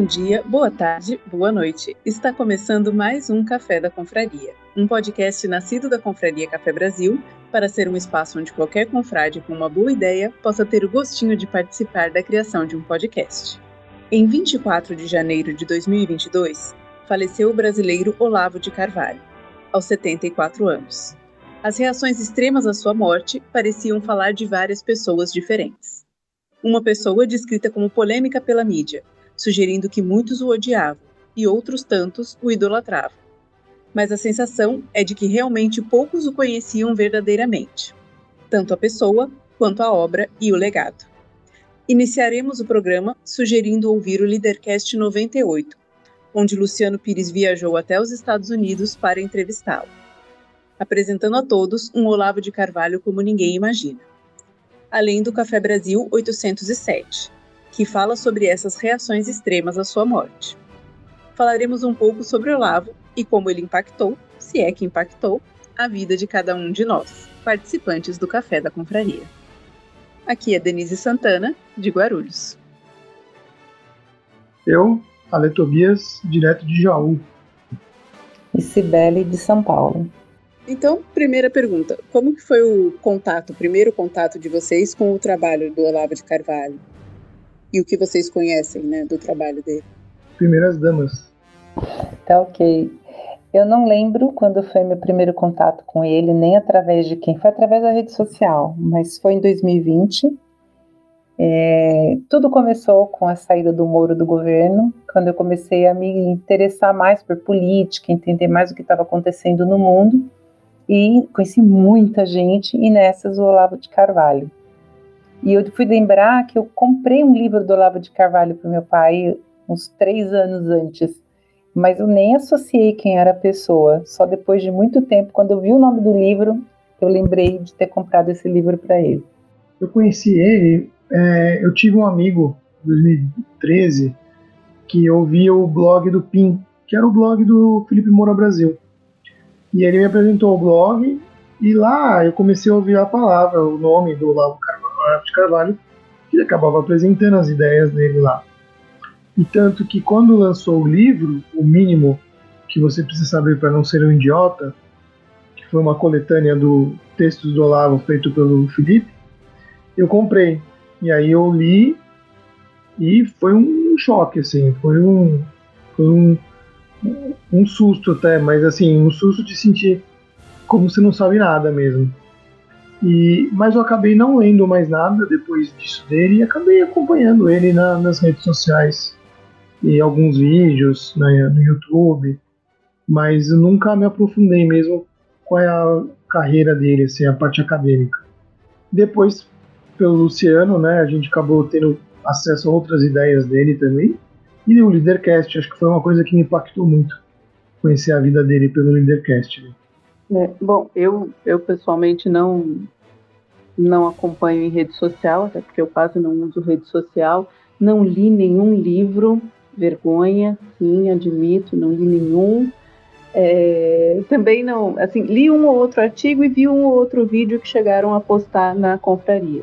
Bom dia, boa tarde, boa noite. Está começando mais um Café da Confraria, um podcast nascido da Confraria Café Brasil para ser um espaço onde qualquer confrade com uma boa ideia possa ter o gostinho de participar da criação de um podcast. Em 24 de janeiro de 2022, faleceu o brasileiro Olavo de Carvalho, aos 74 anos. As reações extremas à sua morte pareciam falar de várias pessoas diferentes. Uma pessoa descrita como polêmica pela mídia, sugerindo que muitos o odiavam e outros tantos o idolatravam. Mas a sensação é de que realmente poucos o conheciam verdadeiramente, tanto a pessoa quanto a obra e o legado. Iniciaremos o programa sugerindo ouvir o Leadercast 98, onde Luciano Pires viajou até os Estados Unidos para entrevistá-lo, apresentando a todos um Olavo de Carvalho como ninguém imagina. Além do Café Brasil 807, que fala sobre essas reações extremas à sua morte. Falaremos um pouco sobre Olavo e como ele impactou, se é que impactou, a vida de cada um de nós, participantes do Café da Confraria. Aqui é Denise Santana, de Guarulhos. Eu, Ale Tobias, direto de Jaú. E Cibele, de São Paulo. Então, primeira pergunta, como que foi o contato, o primeiro contato de vocês com o trabalho do Olavo de Carvalho? E o que vocês conhecem né, do trabalho dele? Primeiras Damas. Tá ok. Eu não lembro quando foi meu primeiro contato com ele, nem através de quem. Foi através da rede social, mas foi em 2020. É, tudo começou com a saída do Moro do governo, quando eu comecei a me interessar mais por política, entender mais o que estava acontecendo no mundo. E conheci muita gente, e nessas o Olavo de Carvalho. E eu fui lembrar que eu comprei um livro do Olavo de Carvalho para meu pai uns três anos antes, mas eu nem associei quem era a pessoa. Só depois de muito tempo, quando eu vi o nome do livro, eu lembrei de ter comprado esse livro para ele. Eu conheci ele, é, eu tive um amigo em 2013 que ouvia o blog do PIN, que era o blog do Felipe Moura Brasil. E ele me apresentou o blog e lá eu comecei a ouvir a palavra, o nome do Olavo Carvalho Olavo de Carvalho, que ele acabava apresentando as ideias dele lá. E tanto que quando lançou o livro, o mínimo que você precisa saber para não ser um idiota, que foi uma coletânea do textos do Olavo feito pelo Felipe, eu comprei. E aí eu li e foi um choque, assim, foi um, foi um, um susto até, mas assim, um susto de sentir como se não sabe nada mesmo. E, mas eu acabei não lendo mais nada depois disso dele e acabei acompanhando ele na, nas redes sociais e alguns vídeos né, no YouTube, mas eu nunca me aprofundei mesmo qual é a carreira dele, assim, a parte acadêmica. Depois, pelo Luciano, né, a gente acabou tendo acesso a outras ideias dele também, e o Leadercast, acho que foi uma coisa que me impactou muito, conhecer a vida dele pelo Leadercast. Né? É, bom, eu, eu pessoalmente não não acompanho em rede social, até porque eu quase não uso rede social, não li nenhum livro, vergonha, sim, admito, não li nenhum. É, também não, assim, li um ou outro artigo e vi um ou outro vídeo que chegaram a postar na confraria.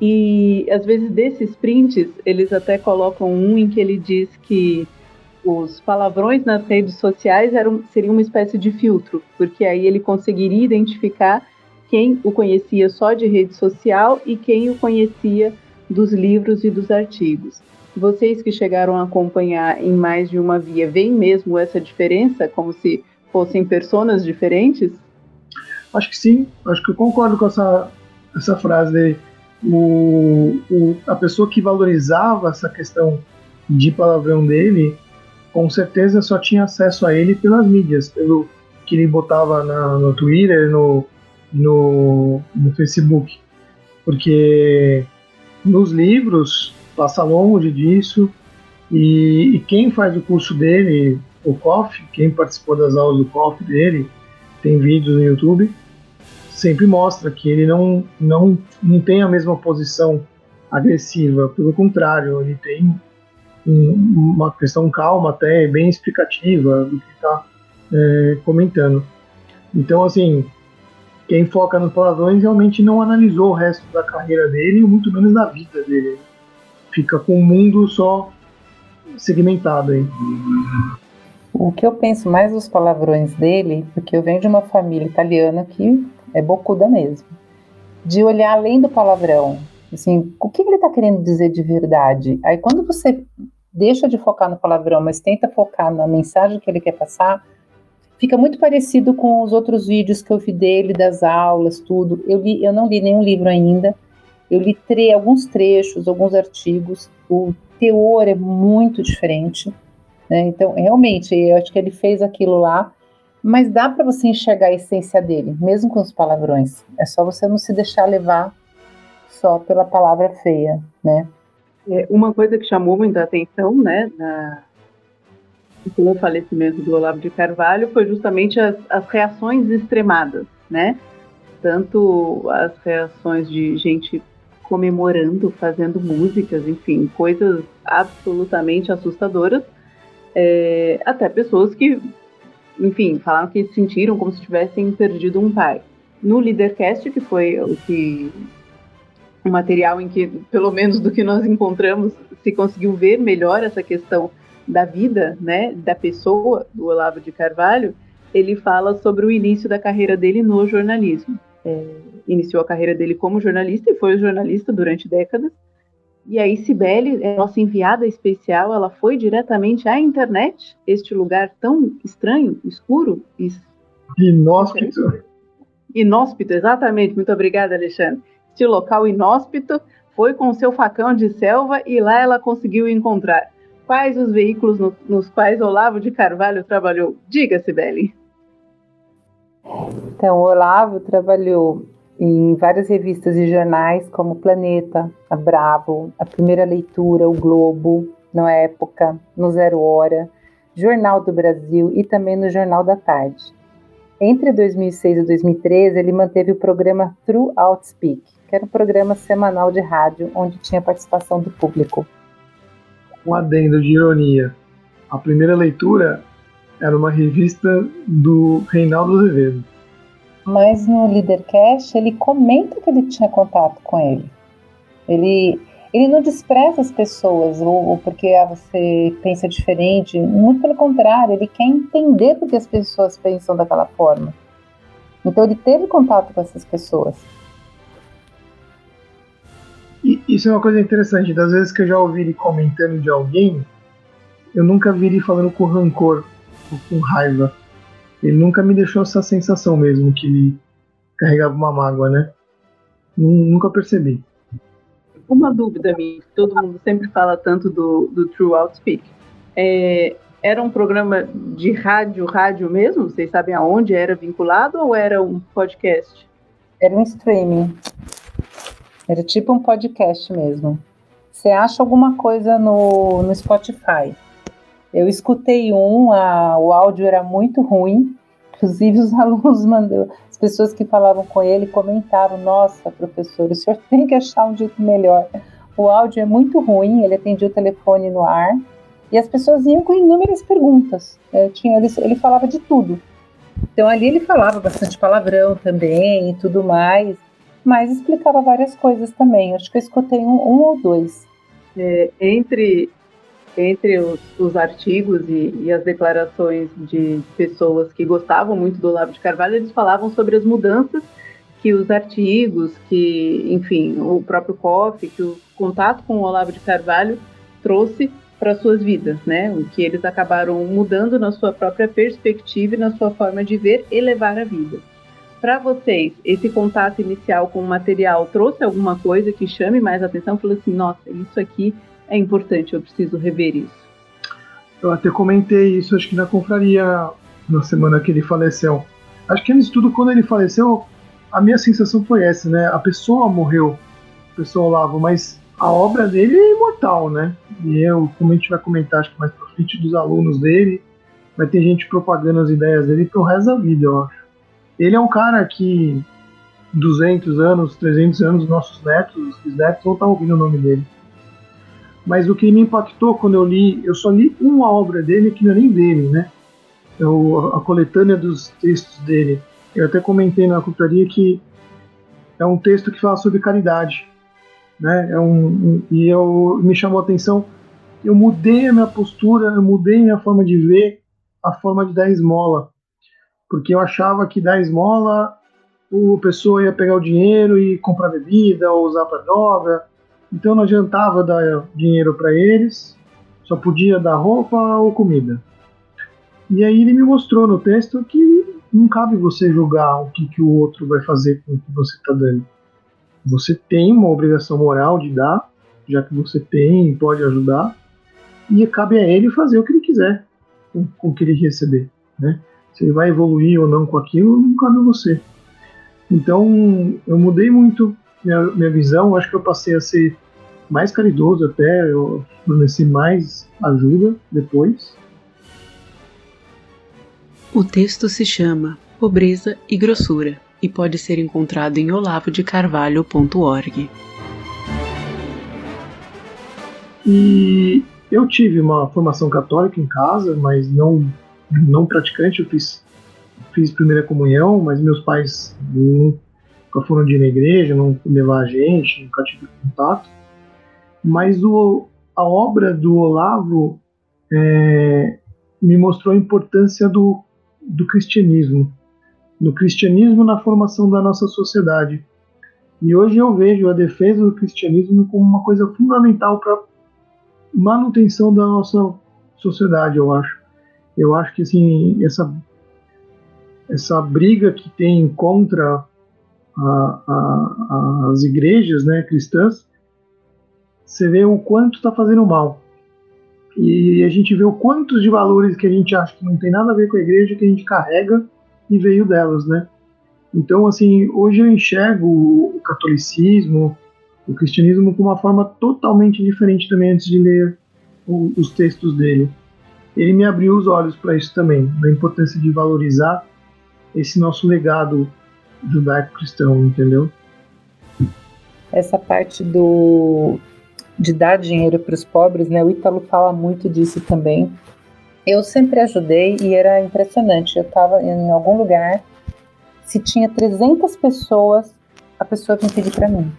E às vezes desses prints, eles até colocam um em que ele diz que os palavrões nas redes sociais eram, seriam uma espécie de filtro, porque aí ele conseguiria identificar quem o conhecia só de rede social e quem o conhecia dos livros e dos artigos. Vocês que chegaram a acompanhar em mais de uma via, veem mesmo essa diferença, como se fossem personas diferentes? Acho que sim, acho que eu concordo com essa, essa frase. O, o, a pessoa que valorizava essa questão de palavrão dele com certeza só tinha acesso a ele pelas mídias, pelo que ele botava na, no Twitter, no, no, no Facebook. Porque nos livros passa longe disso, e, e, quem faz o curso dele, o COF, quem participou das aulas do COF dele, tem vídeos no YouTube, sempre mostra que ele não, não, não tem a mesma posição agressiva, pelo contrário, ele tem uma questão calma, até bem explicativa do que está é, comentando. Então, assim, quem foca nos palavrões realmente não analisou o resto da carreira dele, muito menos da vida dele. Fica com o mundo só segmentado aí. O que eu penso mais dos palavrões dele, porque eu venho de uma família italiana que é bocuda mesmo, de olhar além do palavrão. Assim, o que ele está querendo dizer de verdade? Aí quando você deixa de focar no palavrão, mas tenta focar na mensagem que ele quer passar, fica muito parecido com os outros vídeos que eu vi dele, das aulas, tudo. Eu, li, eu não li nenhum livro ainda, eu li tre alguns trechos, alguns artigos, o teor é muito diferente. Né? Então, realmente, eu acho que ele fez aquilo lá, mas dá para você enxergar a essência dele, mesmo com os palavrões. É só você não se deixar levar só pela palavra feia, né? É, uma coisa que chamou muita atenção, né, na, com o falecimento do Olavo de Carvalho foi justamente as, as reações extremadas, né? Tanto as reações de gente comemorando, fazendo músicas, enfim, coisas absolutamente assustadoras, é, até pessoas que, enfim, falaram que sentiram como se tivessem perdido um pai. No Leadercast, que foi o que um material em que, pelo menos do que nós encontramos, se conseguiu ver melhor essa questão da vida, né, da pessoa, do Olavo de Carvalho, ele fala sobre o início da carreira dele no jornalismo. É, iniciou a carreira dele como jornalista e foi jornalista durante décadas. E aí, Cibele, é nossa enviada especial, ela foi diretamente à internet, este lugar tão estranho, escuro e inóspito. Inóspito, exatamente. Muito obrigada, Alexandre. Este local inóspito foi com seu facão de selva e lá ela conseguiu encontrar quais os veículos no, nos quais Olavo de Carvalho trabalhou. Diga, Sibeli. Então, Olavo trabalhou em várias revistas e jornais, como Planeta, a Bravo, a Primeira Leitura, o Globo, na época, no Zero Hora, Jornal do Brasil e também no Jornal da Tarde. Entre 2006 e 2013, ele manteve o programa True Outspeak, que era um programa semanal de rádio onde tinha participação do público. Um adendo de ironia. A primeira leitura era uma revista do Reinaldo Azevedo mas no Leadercast ele comenta que ele tinha contato com ele. Ele, ele não despreza as pessoas ou, ou porque ah, você pensa diferente, muito pelo contrário, ele quer entender porque as pessoas pensam daquela forma. Então ele teve contato com essas pessoas. E isso é uma coisa interessante. Das vezes que eu já ouvi ele comentando de alguém, eu nunca vi ele falando com rancor ou com raiva ele nunca me deixou essa sensação mesmo que ele carregava uma mágoa, né? Nunca percebi. Uma dúvida minha, todo mundo sempre fala tanto do, do True Outspeak. É, era um programa de rádio, rádio mesmo? Vocês sabem aonde era vinculado ou era um podcast? Era um streaming. Era tipo um podcast mesmo. Você acha alguma coisa no, no Spotify. Eu escutei um, a, o áudio era muito ruim, inclusive os alunos mandou, as pessoas que falavam com ele comentavam: Nossa, professor, o senhor tem que achar um jeito melhor. O áudio é muito ruim, ele atendia o telefone no ar e as pessoas iam com inúmeras perguntas. É, tinha, ele, ele falava de tudo. Então ali ele falava bastante palavrão também e tudo mais, mas explicava várias coisas também. Acho que eu escutei um, um ou dois. É, entre entre os, os artigos e, e, as declarações de pessoas que gostavam muito do Olavo de Carvalho, eles falavam sobre as mudanças que os artigos, que, enfim, o próprio COF, que o contato com o Olavo de Carvalho trouxe para suas vidas, né? O que eles acabaram mudando na sua própria perspectiva e na sua forma de ver e levar a vida. Para vocês, esse contato inicial com o material trouxe alguma coisa que chame mais atenção? Falou assim, nossa, isso aqui é importante, eu preciso rever isso. Eu até comentei isso, acho que na confraria, na semana que ele faleceu. Acho que antes de tudo, quando ele faleceu, a minha sensação foi essa, né? A pessoa morreu, a pessoa Olavo, mas a obra dele é imortal, né? E eu, como a gente vai comentar, acho que mais pra frente dos alunos dele, vai ter gente propagando as ideias dele pro resto da vida, eu acho. Ele é um cara que 200 anos, 300 anos, nossos netos, os bisnetos vão estar ouvindo o nome dele. Mas o que me impactou quando eu li, eu só li uma obra dele que não é nem dele, né? É a coletânea dos textos dele. Eu até comentei na culturia que é um texto que fala sobre caridade, né? É um, um, e eu me chamou a atenção eu mudei a minha postura, eu mudei a minha forma de ver, a forma de dar esmola. Porque eu achava que dar esmola, o pessoa ia pegar o dinheiro e comprar bebida ou usar para droga. Então não adiantava dar dinheiro para eles, só podia dar roupa ou comida. E aí ele me mostrou no texto que não cabe você julgar o que, que o outro vai fazer com o que você está dando. Você tem uma obrigação moral de dar, já que você tem e pode ajudar, e cabe a ele fazer o que ele quiser com, com o que ele receber. Né? Se ele vai evoluir ou não com aquilo, não cabe a você. Então, eu mudei muito minha, minha visão, acho que eu passei a ser mais caridoso até, eu forneci mais ajuda depois. O texto se chama Pobreza e Grossura e pode ser encontrado em olavodecarvalho.org. E eu tive uma formação católica em casa, mas não não praticante. Eu fiz fiz primeira comunhão, mas meus pais nunca foram de ir na igreja, não levar a gente, nunca tive contato. Mas o, a obra do Olavo é, me mostrou a importância do, do cristianismo, do cristianismo na formação da nossa sociedade. E hoje eu vejo a defesa do cristianismo como uma coisa fundamental para manutenção da nossa sociedade, eu acho. Eu acho que assim essa essa briga que tem contra a, a, as igrejas, né, cristãs, você vê o quanto está fazendo mal. E a gente vê o quantos de valores que a gente acha que não tem nada a ver com a igreja que a gente carrega e veio delas, né? Então, assim, hoje eu enxergo o catolicismo, o cristianismo com uma forma totalmente diferente também antes de ler os textos dele. Ele me abriu os olhos para isso também, da importância de valorizar esse nosso legado judaico-cristão, entendeu? Essa parte do de dar dinheiro para os pobres, né? O Ítalo fala muito disso também. Eu sempre ajudei e era impressionante. Eu estava em algum lugar, se tinha 300 pessoas, a pessoa vinha pedir para mim.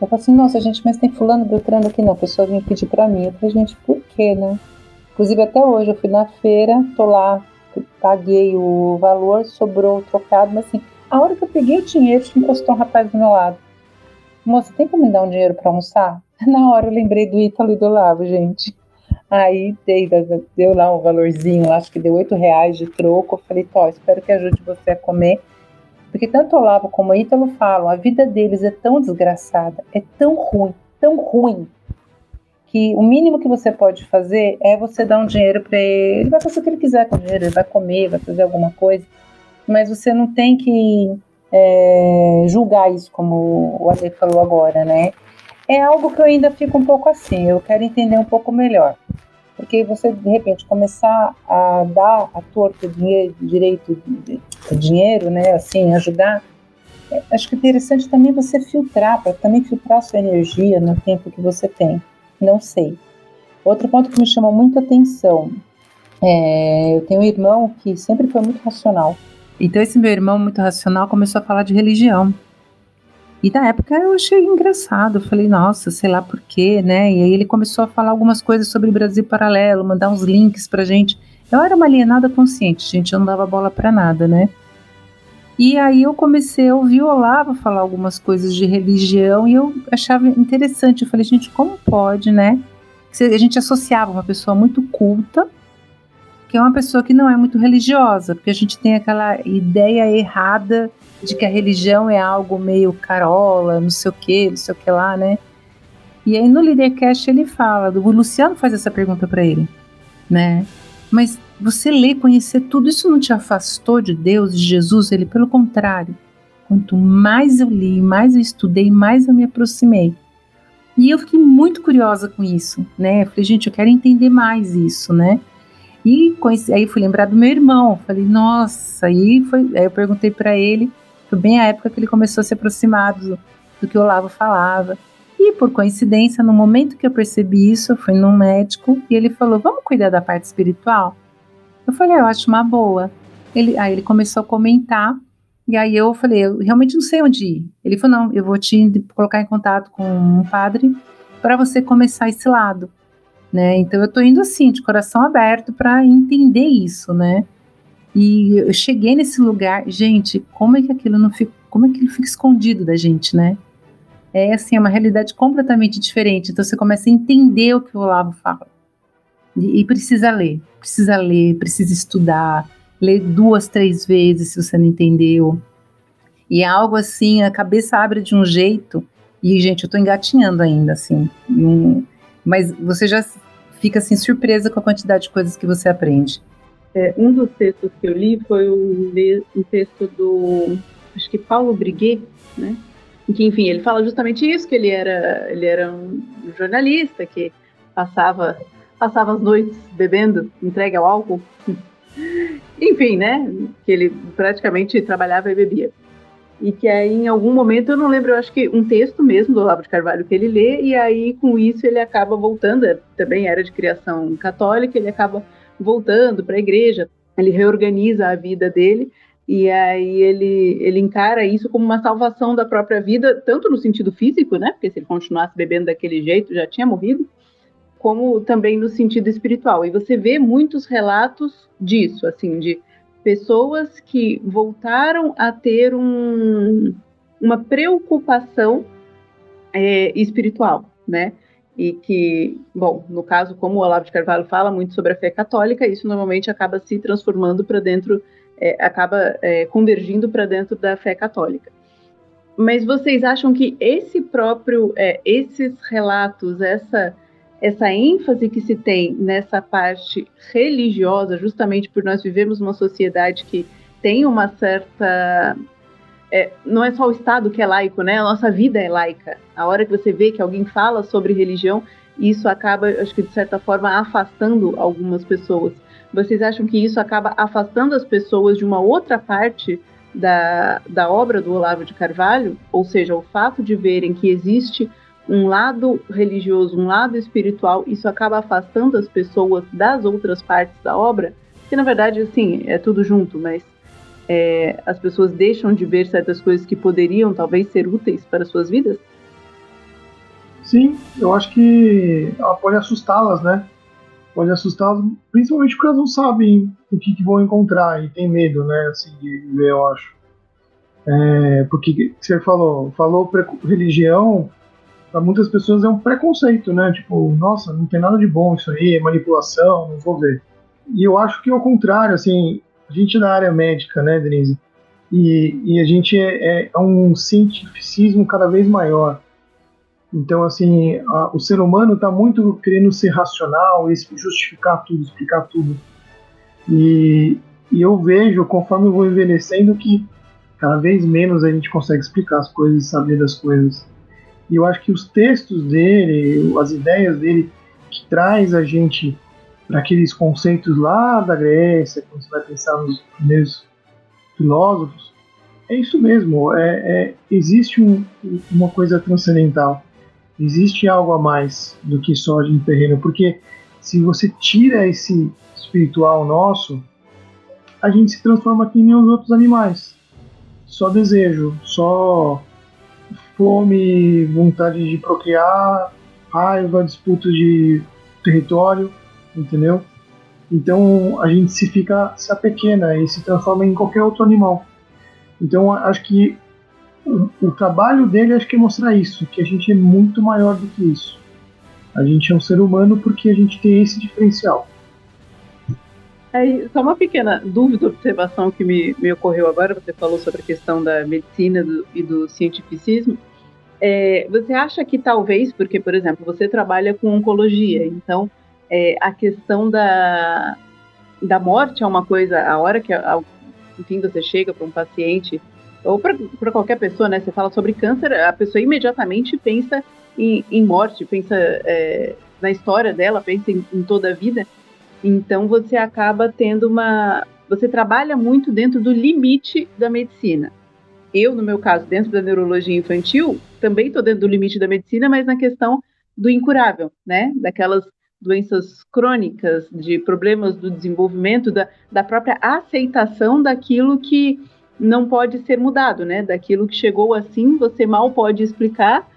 Eu falei assim, nossa, gente, mas tem fulano, Beltrano aqui, não. A pessoa vinha pedir para mim. Eu falei, gente, por quê, né? Inclusive, até hoje, eu fui na feira, tô lá, paguei o valor, sobrou o trocado, mas assim, a hora que eu peguei o dinheiro, encostou um rapaz do meu lado. Moça, tem como me dar um dinheiro para almoçar? Na hora eu lembrei do Ítalo e do Lavo, gente. Aí dei, deu lá um valorzinho, acho que deu oito reais de troco. Eu falei, Tó, espero que ajude você a comer. Porque tanto o Olavo como o Ítalo falam, a vida deles é tão desgraçada, é tão ruim, tão ruim, que o mínimo que você pode fazer é você dar um dinheiro para ele. Ele vai fazer o que ele quiser com o dinheiro, ele vai comer, vai fazer alguma coisa, mas você não tem que é, julgar isso, como o Ale falou agora, né? é algo que eu ainda fico um pouco assim, eu quero entender um pouco melhor. Porque você, de repente, começar a dar a torta dinheiro, direito dinheiro, né, assim, ajudar, é, acho que é interessante também você filtrar, para também filtrar sua energia no tempo que você tem. Não sei. Outro ponto que me chamou muito atenção, é, eu tenho um irmão que sempre foi muito racional. Então esse meu irmão muito racional começou a falar de religião. E na época eu achei engraçado, eu falei, nossa, sei lá por quê, né? E aí ele começou a falar algumas coisas sobre Brasil Paralelo, mandar uns links pra gente. Eu era uma alienada consciente, gente, eu não dava bola pra nada, né? E aí eu comecei a ouvir o Olavo falar algumas coisas de religião e eu achava interessante. Eu falei, gente, como pode, né? A gente associava uma pessoa muito culta, que é uma pessoa que não é muito religiosa, porque a gente tem aquela ideia errada de que a religião é algo meio carola, não sei o que, não sei o que lá, né? E aí no Leadercast ele fala, o Luciano faz essa pergunta para ele, né? Mas você ler, conhecer tudo, isso não te afastou de Deus, de Jesus? Ele, pelo contrário, quanto mais eu li, mais eu estudei, mais eu me aproximei. E eu fiquei muito curiosa com isso, né? Eu falei, gente, eu quero entender mais isso, né? E aí fui lembrar do meu irmão. Falei, nossa, aí foi. Aí eu perguntei para ele foi bem a época que ele começou a se aproximar do, do que o Olavo falava. E por coincidência, no momento que eu percebi isso, eu fui num médico e ele falou: Vamos cuidar da parte espiritual? Eu falei: ah, Eu acho uma boa. Ele, aí ele começou a comentar, e aí eu falei: Eu realmente não sei onde ir. Ele falou: Não, eu vou te colocar em contato com um padre para você começar esse lado. né? Então eu estou indo assim, de coração aberto para entender isso, né? E eu cheguei nesse lugar, gente, como é que aquilo não fica, como é que ele fica escondido da gente, né? É assim, é uma realidade completamente diferente. Então você começa a entender o que o Olavo fala. E, e precisa ler, precisa ler, precisa estudar, ler duas, três vezes se você não entendeu. E é algo assim, a cabeça abre de um jeito. E, gente, eu tô engatinhando ainda, assim. Mas você já fica assim surpresa com a quantidade de coisas que você aprende. É, um dos textos que eu li foi um, um texto do, acho que Paulo Briguet, né? Em que, enfim, ele fala justamente isso, que ele era, ele era um jornalista que passava, passava as noites bebendo, entregue ao álcool. enfim, né? Que ele praticamente trabalhava e bebia e que aí em algum momento, eu não lembro, eu acho que um texto mesmo do Olavo de Carvalho que ele lê, e aí com isso ele acaba voltando, é, também era de criação católica, ele acaba voltando para a igreja, ele reorganiza a vida dele, e aí ele, ele encara isso como uma salvação da própria vida, tanto no sentido físico, né, porque se ele continuasse bebendo daquele jeito, já tinha morrido, como também no sentido espiritual. E você vê muitos relatos disso, assim, de pessoas que voltaram a ter um, uma preocupação é, espiritual, né? E que, bom, no caso, como o Olavo de Carvalho fala muito sobre a fé católica, isso normalmente acaba se transformando para dentro, é, acaba é, convergindo para dentro da fé católica. Mas vocês acham que esse próprio, é, esses relatos, essa essa ênfase que se tem nessa parte religiosa, justamente por nós vivemos uma sociedade que tem uma certa. É, não é só o Estado que é laico, né? A nossa vida é laica. A hora que você vê que alguém fala sobre religião, isso acaba, acho que de certa forma, afastando algumas pessoas. Vocês acham que isso acaba afastando as pessoas de uma outra parte da, da obra do Olavo de Carvalho? Ou seja, o fato de verem que existe um lado religioso, um lado espiritual, isso acaba afastando as pessoas das outras partes da obra, que na verdade, assim, é tudo junto, mas é, as pessoas deixam de ver certas coisas que poderiam talvez ser úteis para suas vidas? Sim, eu acho que ela pode assustá-las, né? Pode assustá-las, principalmente porque elas não sabem o que, que, vão encontrar e tem medo, né? Assim, de ver, eu acho. É, porque você falou, falou religião, para muitas pessoas é um preconceito, né? Tipo, nossa, não tem nada de bom isso aí, é manipulação, não vou ver. E eu acho que é o contrário, assim, a gente é da área médica, né, Denise? E, e a gente é, é, um cientificismo cada vez maior. Então, assim, a, o ser humano está muito querendo ser racional e justificar tudo, explicar tudo. E, e eu vejo, conforme eu vou envelhecendo, que cada vez menos a gente consegue explicar as coisas e saber das coisas. E eu acho que os textos dele, as ideias dele, que traz a gente para aqueles conceitos lá da Grécia, quando você vai pensar nos primeiros filósofos, é isso mesmo. É, é existe um, uma coisa transcendental. Existe algo a mais do que só gente terreno, porque se você tira esse espiritual nosso, a gente se transforma aqui em os outros animais. Só desejo, só fome, vontade de procriar, raiva, disputa de território, entendeu? Então a gente se fica se apequena e se transforma em qualquer outro animal. Então acho que o, o, trabalho dele acho que é mostrar isso, que a gente é muito maior do que isso. A gente é um ser humano porque a gente tem esse diferencial. Aí, só uma pequena dúvida, observação que me, me ocorreu agora, você falou sobre a questão da medicina do, e do cientificismo. É, você acha que talvez, porque, por exemplo, você trabalha com oncologia, então é, a questão da, da morte é uma coisa, a hora que, enfim, você chega para um paciente, ou para qualquer pessoa, né, você fala sobre câncer, a pessoa imediatamente pensa em, em morte, pensa é, na história dela, pensa em, em toda a vida. Então você acaba tendo uma. Você trabalha muito dentro do limite da medicina. Eu, no meu caso, dentro da neurologia infantil, também estou dentro do limite da medicina, mas na questão do incurável, né? Daquelas doenças crônicas, de problemas do desenvolvimento, da, da própria aceitação daquilo que não pode ser mudado, né? Daquilo que chegou assim, você mal pode explicar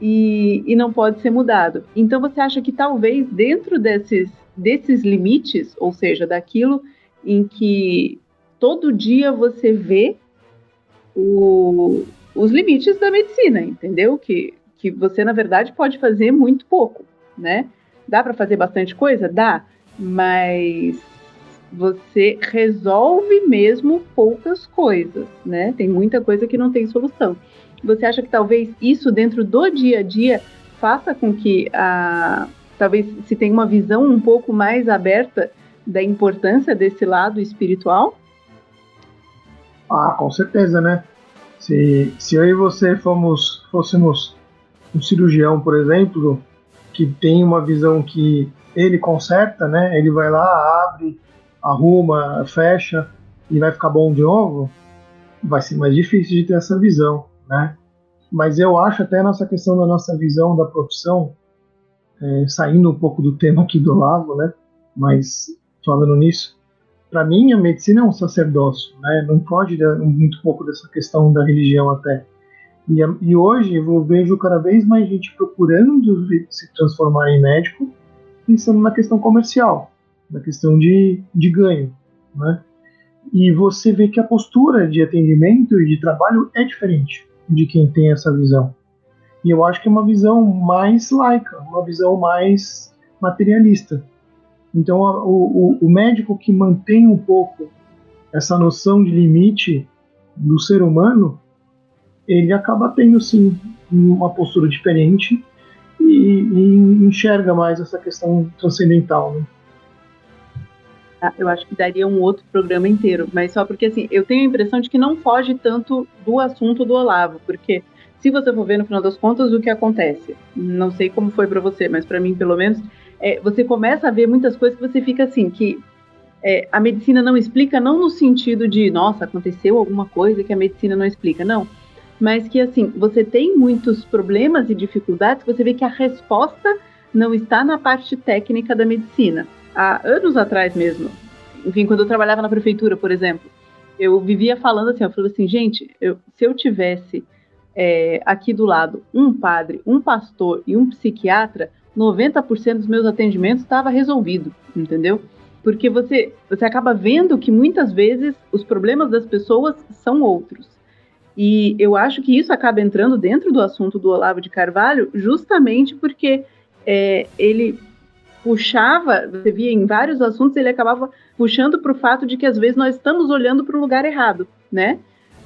e, e não pode ser mudado. Então você acha que talvez dentro desses, desses limites, ou seja, daquilo em que todo dia você vê o, os limites da medicina, entendeu? Que, que você, na verdade, pode fazer muito pouco, né? Dá para fazer bastante coisa? Dá, mas você resolve mesmo poucas coisas, né? Tem muita coisa que não tem solução. Você acha que talvez isso dentro do dia a dia faça com que a talvez se tenha uma visão um pouco mais aberta da importância desse lado espiritual? Ah, com certeza, né? Se, se eu e você fomos, fôssemos um cirurgião, por exemplo, que tem uma visão que ele conserta, né? Ele vai lá, abre, arruma, fecha e vai ficar bom de novo, vai ser mais difícil de ter essa visão, né? Mas eu acho até nessa questão da nossa visão da profissão, é, saindo um pouco do tema aqui do Lavo, né? Mas falando nisso, para mim a medicina é um sacerdócio, né? Não pode muito pouco dessa questão da religião até. E, e hoje eu vejo cada vez mais gente procurando se transformar em médico, pensando na questão comercial, na questão de, de ganho, né? E você vê que a postura de atendimento e de trabalho é diferente de quem tem essa visão. E eu acho que é uma visão mais laica, uma visão mais materialista. Então, o, o médico que mantém um pouco essa noção de limite do ser humano, ele acaba tendo sim uma postura diferente e, e enxerga mais essa questão transcendental. Né? Ah, eu acho que daria um outro programa inteiro, mas só porque assim, eu tenho a impressão de que não foge tanto do assunto do Olavo, porque se você for ver no final das contas o que acontece, não sei como foi para você, mas para mim pelo menos, é, você começa a ver muitas coisas que você fica assim, que é, a medicina não explica, não no sentido de, nossa, aconteceu alguma coisa que a medicina não explica, não mas que assim, você tem muitos problemas e dificuldades, você vê que a resposta não está na parte técnica da medicina. Há anos atrás mesmo, enfim, quando eu trabalhava na prefeitura, por exemplo, eu vivia falando assim, eu falava assim, gente, eu, se eu tivesse é, aqui do lado um padre, um pastor e um psiquiatra, 90% dos meus atendimentos estava resolvido, entendeu? Porque você, você acaba vendo que muitas vezes os problemas das pessoas são outros. E eu acho que isso acaba entrando dentro do assunto do Olavo de Carvalho, justamente porque é, ele puxava, você via em vários assuntos, ele acabava puxando para o fato de que às vezes nós estamos olhando para o lugar errado, né?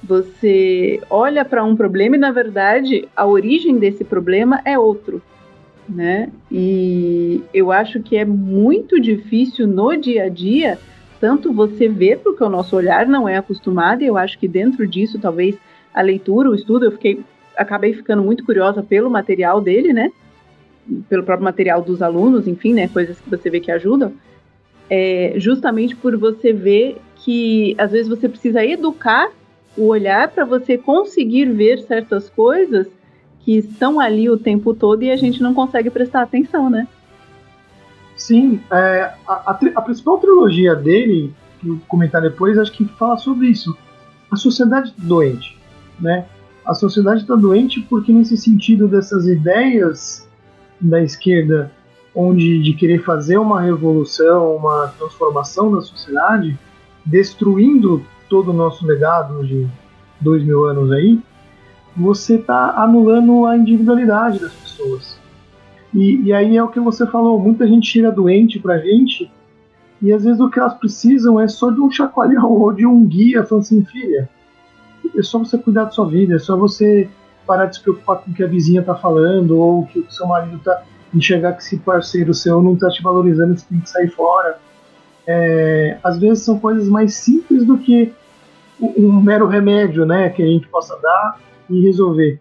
Você olha para um problema e, na verdade, a origem desse problema é outro, né? E eu acho que é muito difícil no dia a dia, tanto você ver, porque o nosso olhar não é acostumado, e eu acho que dentro disso, talvez a leitura, o estudo, eu fiquei, acabei ficando muito curiosa pelo material dele, né? Pelo próprio material dos alunos, enfim, né? Coisas que você vê que ajudam. É, justamente por você ver que às vezes você precisa educar o olhar para você conseguir ver certas coisas que estão ali o tempo todo e a gente não consegue prestar atenção, né? Sim, é, a, a, a, principal trilogia dele, que eu comentar depois, acho que fala sobre isso. A sociedade doente né? A sociedade está doente porque nesse sentido dessas ideias da esquerda, onde de querer fazer uma revolução, uma transformação da sociedade, destruindo todo o nosso legado de dois mil anos aí, você está anulando a individualidade das pessoas. E, e, aí é o que você falou, muita gente chega doente pra gente e às vezes o que elas precisam é só de um chacoalhão ou de um guia falando assim, filha, é só você cuidar da sua vida, é só você parar de se preocupar com o que a vizinha está falando ou que o seu marido está enxergar que esse parceiro seu não está te valorizando, você tem que sair fora. É, às vezes são coisas mais simples do que um mero remédio, né, que a gente possa dar e resolver.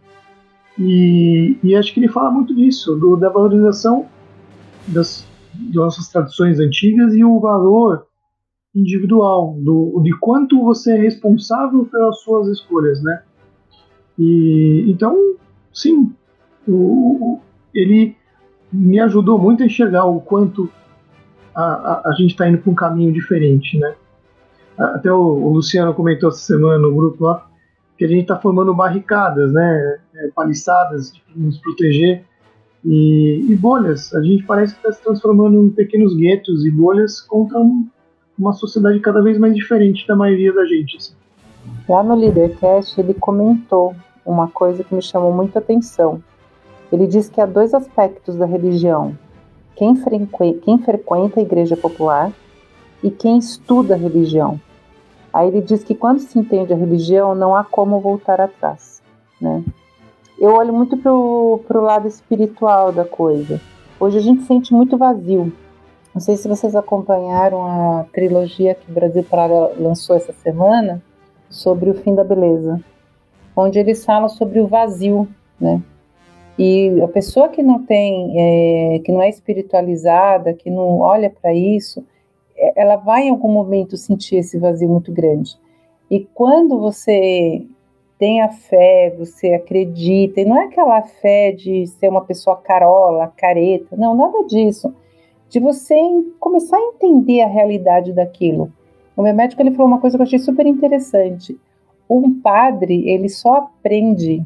E, e acho que ele fala muito disso, do, da valorização das, das nossas tradições antigas e o valor individual, do, de quanto você é responsável pelas suas escolhas, né? E então, sim, o, ele me ajudou muito a enxergar o quanto a, a, a gente está indo para um caminho diferente, né? Até o, o, Luciano comentou essa semana no grupo lá que a gente está formando barricadas, né, é, paliçadas para nos proteger e, e, bolhas. A gente parece que está se transformando em pequenos guetos e bolhas contra um, uma sociedade cada vez mais diferente da maioria da gente. Assim. Lá no Leadercast ele comentou uma coisa que me chamou muita atenção. Ele diz que há dois aspectos da religião: quem, quem frequenta a igreja popular e quem estuda a religião. Aí ele diz que quando se entende a religião, não há como voltar atrás, né? Eu olho muito para o lado espiritual da coisa. Hoje a gente sente muito vazio. Não sei se vocês acompanharam a trilogia que o Brasil Paralelo lançou essa semana sobre o fim da beleza, onde eles falam sobre o vazio, né? E a pessoa que não tem, é, que não é espiritualizada, que não olha para isso, ela vai em algum momento sentir esse vazio muito grande. E quando você tem a fé, você acredita, e não é aquela fé de ser uma pessoa carola, careta, não, nada disso. De você começar a entender a realidade daquilo. O meu médico ele falou uma coisa que eu achei super interessante. Um padre, ele só aprende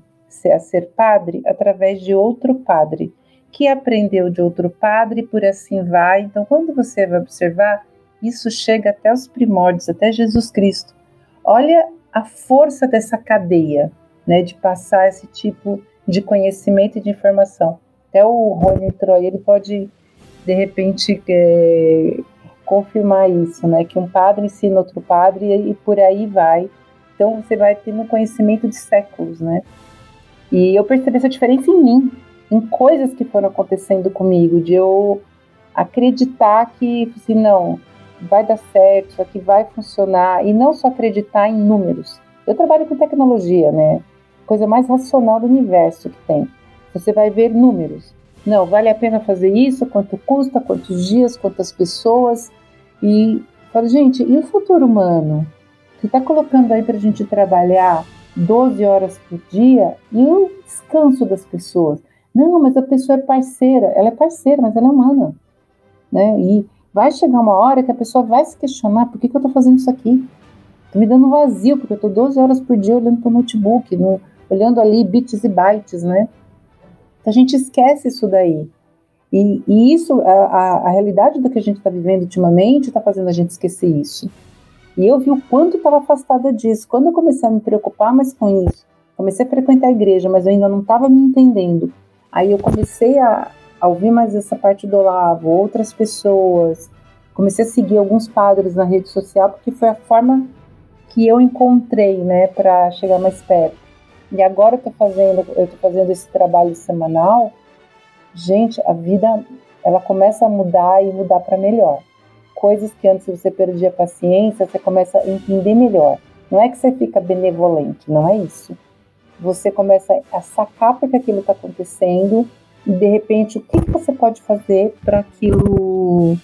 a ser padre através de outro padre, que aprendeu de outro padre, por assim vai. Então, quando você vai observar, isso chega até os primórdios, até Jesus Cristo. Olha a força dessa cadeia, né, de passar esse tipo de conhecimento e de informação. Até o Rony Troy, ele pode, de repente, é, confirmar isso, né, que um padre ensina outro padre e, e por aí vai. Então, você vai tendo conhecimento de séculos, né? E eu percebi essa diferença em mim, em coisas que foram acontecendo comigo, de eu acreditar que, assim, não, vai dar certo, isso aqui vai funcionar, e não só acreditar em números. Eu trabalho com tecnologia, né? Coisa mais racional do universo que tem. Você vai ver números. Não, vale a pena fazer isso? Quanto custa? Quantos dias? Quantas pessoas? E falo, gente, e o futuro humano? Você está colocando aí para a gente trabalhar 12 horas por dia e o descanso das pessoas? Não, mas a pessoa é parceira. Ela é parceira, mas ela é humana. Né? E vai chegar uma hora que a pessoa vai se questionar por que, que eu estou fazendo isso aqui? Estou me dando vazio, porque eu estou 12 horas por dia olhando para o notebook, no, olhando ali bits e bytes, né? Então a gente esquece isso daí. E, e isso, a, a, a, realidade do que a gente está vivendo ultimamente está fazendo a gente esquecer isso. E eu vi o quanto estava afastada disso. Quando eu comecei a me preocupar mais com isso, comecei a frequentar a igreja, mas eu ainda não estava me entendendo. Aí eu comecei a, a ouvir mais essa parte do Olavo, outras pessoas. Comecei a seguir alguns padres na rede social, porque foi a forma que eu encontrei, né, para chegar mais perto. E agora eu tô fazendo, eu tô fazendo esse trabalho semanal. Gente, a vida ela começa a mudar e mudar para melhor. Coisas que antes você perdia paciência, você começa a entender melhor. Não é que você fica benevolente, não é isso. Você começa a sacar porque aquilo está acontecendo de repente o que, você pode fazer para aquilo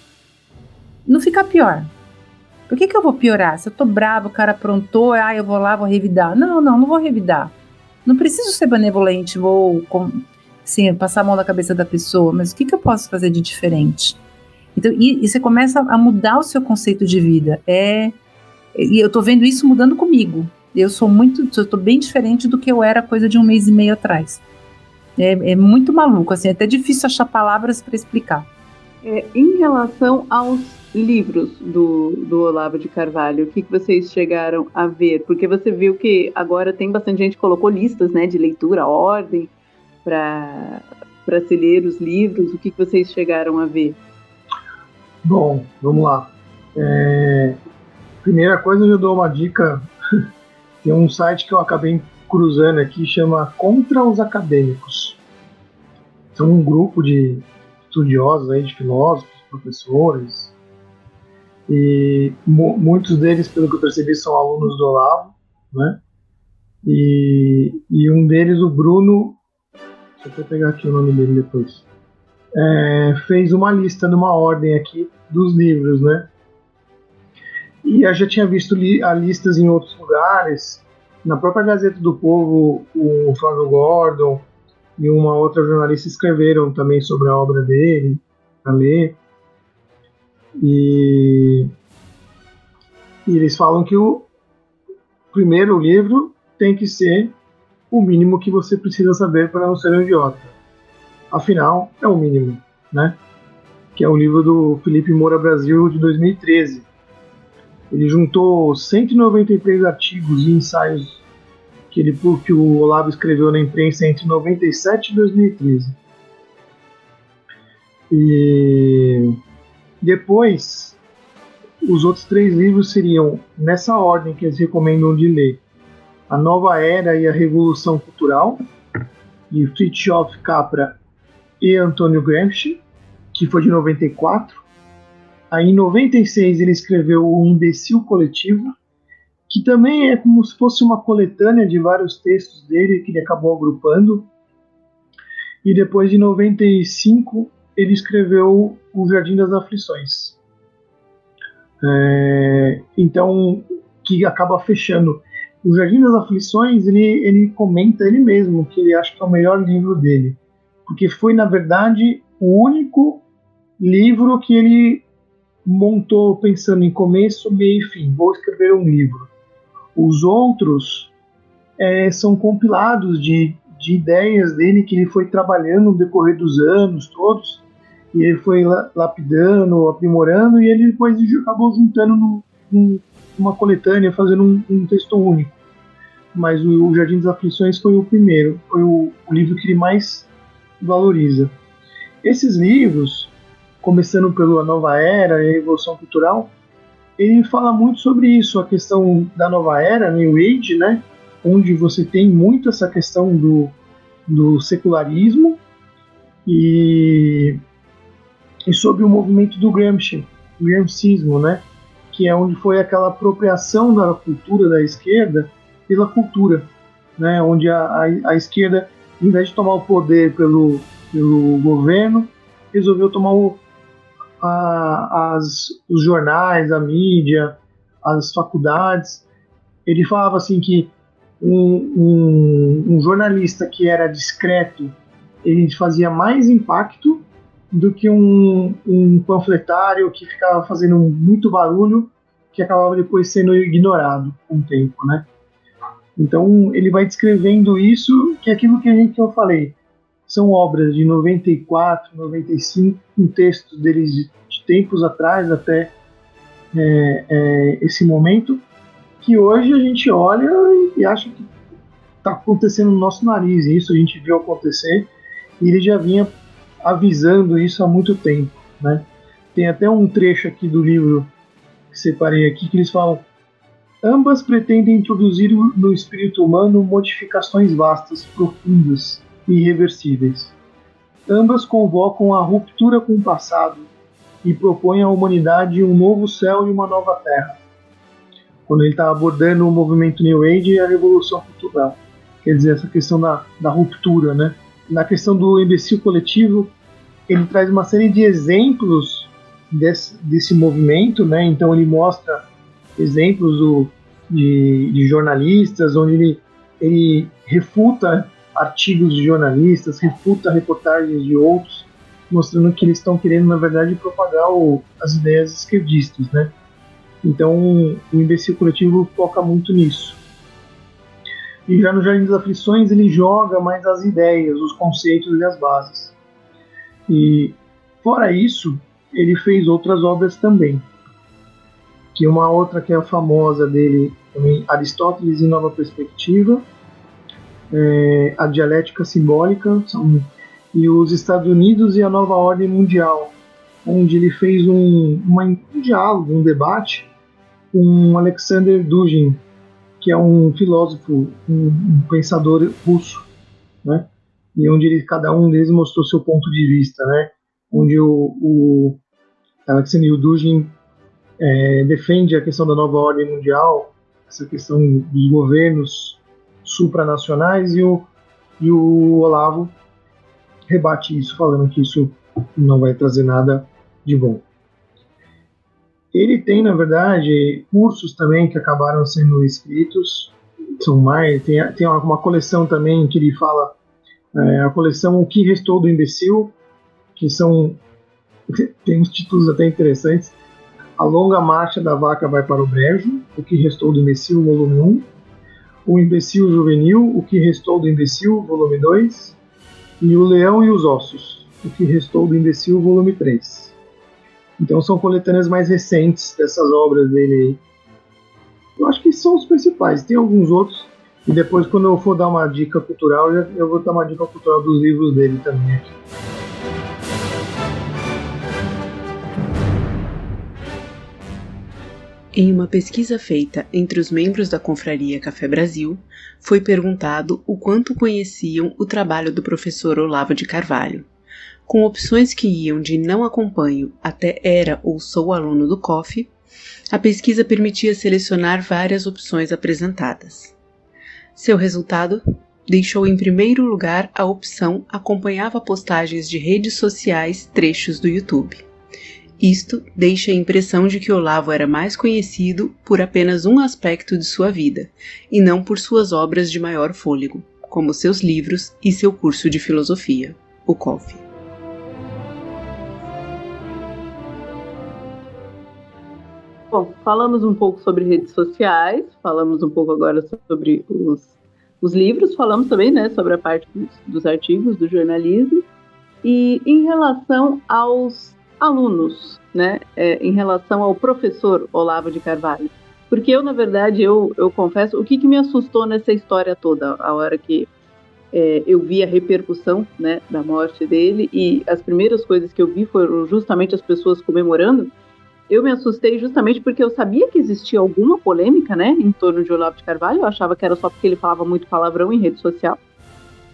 não ficar pior. Por que, que eu vou piorar? Se eu tô bravo, o cara aprontou, ah, eu vou lá, vou revidar. Não, não, não vou revidar. Não preciso ser benevolente, vou sim, passar a mão na cabeça da pessoa, mas o que, que eu posso fazer de diferente? Então, e, e você começa a mudar o seu conceito de vida. É, e eu tô vendo isso mudando comigo. Eu sou muito, eu tô bem diferente do que eu era coisa de um mês e meio atrás. É, é muito maluco, assim, é até difícil achar palavras para explicar. É, em relação aos livros do, do Olavo de Carvalho, o que, que vocês chegaram a ver? Porque você viu que agora tem bastante gente que colocou listas né, de leitura, ordem, para se ler os livros. O que, que vocês chegaram a ver? Bom, vamos lá. É, primeira coisa, eu dou uma dica. Tem um site que eu acabei cruzando aqui, chama Contra os Acadêmicos. São um grupo de estudiosos aí, de filósofos, professores, e muitos deles, pelo que eu percebi, são alunos do Olavo, né? E, e um deles, o Bruno, deixa eu pegar aqui o nome dele depois, é, fez uma lista numa ordem aqui dos livros, né? E eu já tinha visto li, a listas em outros lugares, na própria Gazeta do Povo, o Flávio Gordon e uma outra jornalista escreveram também sobre a obra dele, para ler. E, e, eles falam que o primeiro livro tem que ser o mínimo que você precisa saber para não ser um idiota. Afinal, é o mínimo, né? Que é o livro do Felipe Moura Brasil de 2013. Ele juntou 193 artigos e ensaios que, ele, que o Olavo escreveu na imprensa entre 97 e 2013. E depois, os outros três livros seriam nessa ordem que eles recomendam de ler: A Nova Era e a Revolução Cultural, de Fritjof Capra e Antônio Gramsci, que foi de 94. Aí em 96 ele escreveu O Imbecil Coletivo, que também é como se fosse uma coletânea de vários textos dele que ele acabou agrupando. E depois de 95 ele escreveu O Jardim das Aflições. É, então, que acaba fechando. O Jardim das Aflições, ele, ele comenta ele mesmo que ele acha que é o melhor livro dele, porque foi, na verdade, o único livro que ele montou pensando em começo, meio e fim. Vou escrever um livro. Os outros é, são compilados de, de ideias dele que ele foi trabalhando no decorrer dos anos todos e ele foi lapidando, aprimorando, e ele depois acabou juntando num, num, numa coletânea, fazendo um, um, texto único. Mas o, o Jardim das Aflições foi o primeiro, foi o, o livro que ele mais valoriza. Esses livros, começando pela Nova Era e a Revolução Cultural, ele fala muito sobre isso, a questão da Nova Era, New Age, né? onde você tem muito essa questão do, do secularismo e e sobre o movimento do Gramsci, o Gramscismo, né? que é onde foi aquela apropriação da cultura da esquerda pela cultura, né? onde a, a, a esquerda, em vez de tomar o poder pelo, pelo governo, resolveu tomar o, a, as, os jornais, a mídia, as faculdades. Ele falava assim que um, um, um jornalista que era discreto, ele fazia mais impacto do que um, um panfletário que ficava fazendo muito barulho que acabava depois sendo ignorado com o tempo, né? Então ele vai descrevendo isso, que é aquilo que a gente que eu falei, são obras de 94, 95, com textos deles de, de tempos atrás até é, é, esse momento, que hoje a gente olha e acha que está acontecendo no nosso nariz, e isso a gente viu acontecer, e ele já vinha avisando isso há muito tempo, né? Tem até um trecho aqui do livro que separei aqui que eles falam: ambas pretendem introduzir no espírito humano modificações vastas, profundas e irreversíveis. Ambas convocam a ruptura com o passado e propõem à humanidade um novo céu e uma nova terra. Quando ele está abordando o movimento New Age e a revolução cultural, quer dizer essa questão da, da ruptura, né? na questão do imbecil coletivo, ele traz uma série de exemplos desse, desse movimento, né? Então ele mostra exemplos do, de, de, jornalistas, onde ele, ele refuta artigos de jornalistas, refuta reportagens de outros, mostrando que eles estão querendo, na verdade, propagar o, as ideias esquerdistas, né? Então, o imbecil coletivo foca muito nisso. E já no Jardim das Aflições ele joga mais as ideias, os conceitos e as bases. E fora isso, ele fez outras obras também. Que uma outra que é a famosa dele, também Aristóteles em Nova Perspectiva, é, a Dialética Simbólica são, e os Estados Unidos e a Nova Ordem Mundial, onde ele fez um, uma, um diálogo, um debate com Alexander Dugin, que é um filósofo, um, um pensador russo, né? E onde ele, cada um deles mostrou seu ponto de vista, né? Onde o, o Alexander Dugin é, defende a questão da nova ordem mundial, essa questão dos governos supranacionais, e o, e o Olavo rebate isso, falando que isso não vai trazer nada de bom. Ele tem, na verdade, cursos também que acabaram sendo escritos. São mais, tem, tem uma coleção também que ele fala, é, a coleção O que Restou do Imbecil, que são, tem uns títulos até interessantes. A Longa Marcha da Vaca Vai para o Brejo, O que Restou do Imbecil, volume 1. O Imbecil Juvenil, O que Restou do Imbecil, volume 2, e O Leão e os Ossos, O que Restou do Imbecil, volume 3. Então são coletâneas mais recentes dessas obras dele. Eu acho que são os principais. Tem alguns outros. E depois, quando eu for dar uma dica cultural, eu vou dar uma dica cultural dos livros dele também aqui. Em uma pesquisa feita entre os membros da Confraria Café Brasil, foi perguntado o quanto conheciam o trabalho do professor Olavo de Carvalho. Com opções que iam de não acompanho até era ou sou aluno do COF, a pesquisa permitia selecionar várias opções apresentadas. Seu resultado deixou em primeiro lugar a opção acompanhava postagens de redes sociais, trechos do YouTube. Isto deixa a impressão de que Olavo era mais conhecido por apenas um aspecto de sua vida, e não por suas obras de maior fôlego, como seus livros e seu curso de filosofia, o COF. Bom, falamos um pouco sobre redes sociais, falamos um pouco agora sobre os, os livros, falamos também né, sobre a parte dos, dos artigos, do jornalismo. E em relação aos alunos, né, é, em relação ao professor Olavo de Carvalho. Porque eu, na verdade, eu, eu confesso, o que, que me assustou nessa história toda, a hora que é, eu vi a repercussão né, da morte dele, e as primeiras coisas que eu vi foram justamente as pessoas comemorando, eu me assustei justamente porque eu sabia que existia alguma polêmica, né, em torno de Olavo de Carvalho, eu achava que era só porque ele falava muito palavrão em rede social,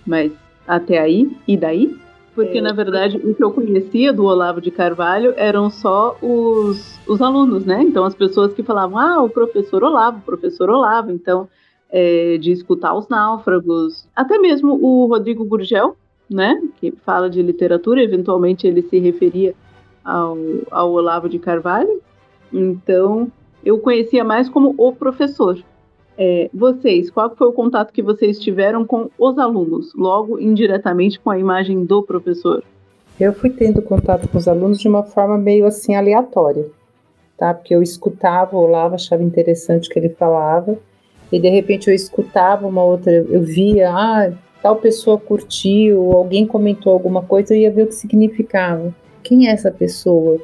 mas até aí, e daí? Porque, é. na verdade, o que eu conhecia do Olavo de Carvalho eram só os, os alunos, né? Então, as pessoas que falavam, ah, o professor Olavo, o professor Olavo. Então, é, de escutar os náufragos. Até mesmo o Rodrigo Gurgel, né? Que fala de literatura, eventualmente ele se referia ao, ao Olavo de Carvalho. Então, eu conhecia mais como o professor. É, vocês, qual foi o contato que vocês tiveram com os alunos, logo indiretamente com a imagem do professor? Eu fui tendo contato com os alunos de uma forma meio assim aleatória, tá? Porque eu escutava o Olavo, achava interessante o que ele falava, e de repente eu escutava uma outra, eu via, ah, tal pessoa curtiu, alguém comentou alguma coisa, eu ia ver o que significava. Quem é essa pessoa?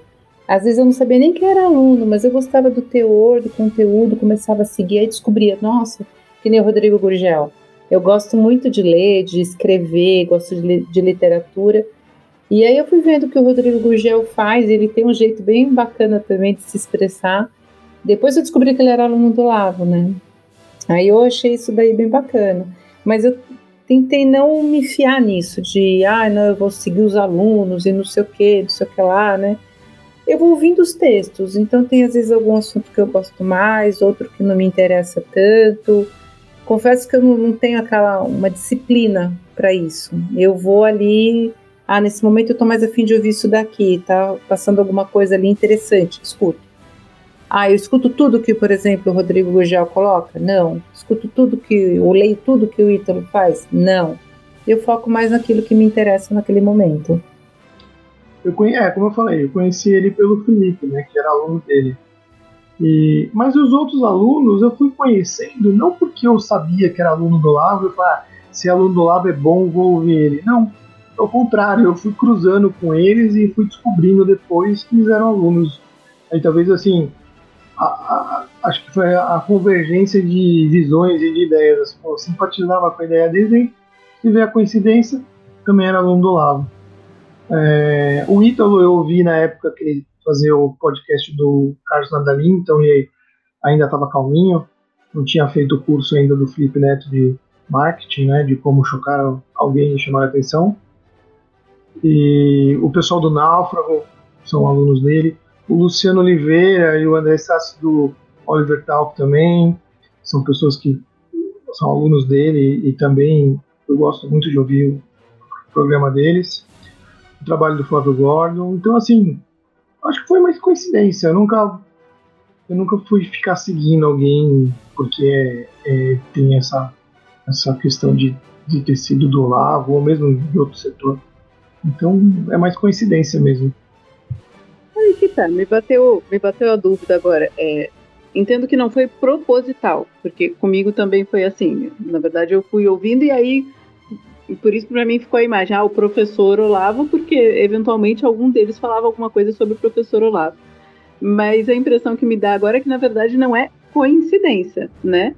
Às vezes eu não sabia nem que era aluno, mas eu gostava do teor, do conteúdo, começava a seguir, aí descobria, nossa, que nem o Rodrigo Gurgel. Eu gosto muito de ler, de escrever, gosto de, de literatura. E aí eu fui vendo o que o Rodrigo Gurgel faz, ele tem um jeito bem bacana também de se expressar. Depois eu descobri que ele era aluno do Lavo, né? Aí eu achei isso daí bem bacana. Mas eu tentei não me fiar nisso, de, ah, não, eu vou seguir os alunos e não sei o que, não sei o que lá, né? Eu vou ouvindo os textos, então tem às vezes algum assunto que eu gosto mais, outro que não me interessa tanto. Confesso que eu não, não tenho aquela uma disciplina para isso. Eu vou ali, ah, nesse momento eu tô mais afim de ouvir isso daqui, tá passando alguma coisa ali interessante, escuto. Ah, eu escuto tudo que, por exemplo, o Rodrigo Gurgel coloca? Não. Escuto tudo que, eu leio tudo que o Ítalo faz? Não. Eu foco mais naquilo que me interessa naquele momento. Eu conhe... É, como eu falei, eu conheci ele pelo Felipe, né, que era aluno dele. E... Mas os outros alunos eu fui conhecendo não porque eu sabia que era aluno do Lavo, eu falei, ah, se aluno do Lavo é bom, vou ouvir ele. Não, ao contrário, eu fui cruzando com eles e fui descobrindo depois que eles eram alunos. Aí talvez assim, a, a, acho que foi a convergência de visões e de ideias. Assim, eu simpatizava com a ideia deles e tive a coincidência, também era aluno do Lavo. É, o Ítalo eu ouvi na época que ele fazia o podcast do Carlos Nadalim, então ele ainda estava calminho, não tinha feito o curso ainda do Felipe Neto de marketing, né, de como chocar alguém e chamar a atenção. E o pessoal do Náufrago são alunos dele. O Luciano Oliveira e o André Sassi do Oliver Talk também são pessoas que são alunos dele e também eu gosto muito de ouvir o programa deles trabalho do Flávio Gordon. Então, assim, acho que foi mais coincidência. Eu nunca, eu nunca fui ficar seguindo alguém porque é, tem essa, essa questão de, de ter sido do Olavo ou mesmo de outro setor. Então, é mais coincidência mesmo. Aí que tá, me bateu, me bateu a dúvida agora. É, entendo que não foi proposital, porque comigo também foi assim. Na verdade, eu fui ouvindo e aí por isso para mim ficou a imagem, ah, o professor Olavo, porque eventualmente algum deles falava alguma coisa sobre o professor Olavo. Mas a impressão que me dá agora é que na verdade não é coincidência, né?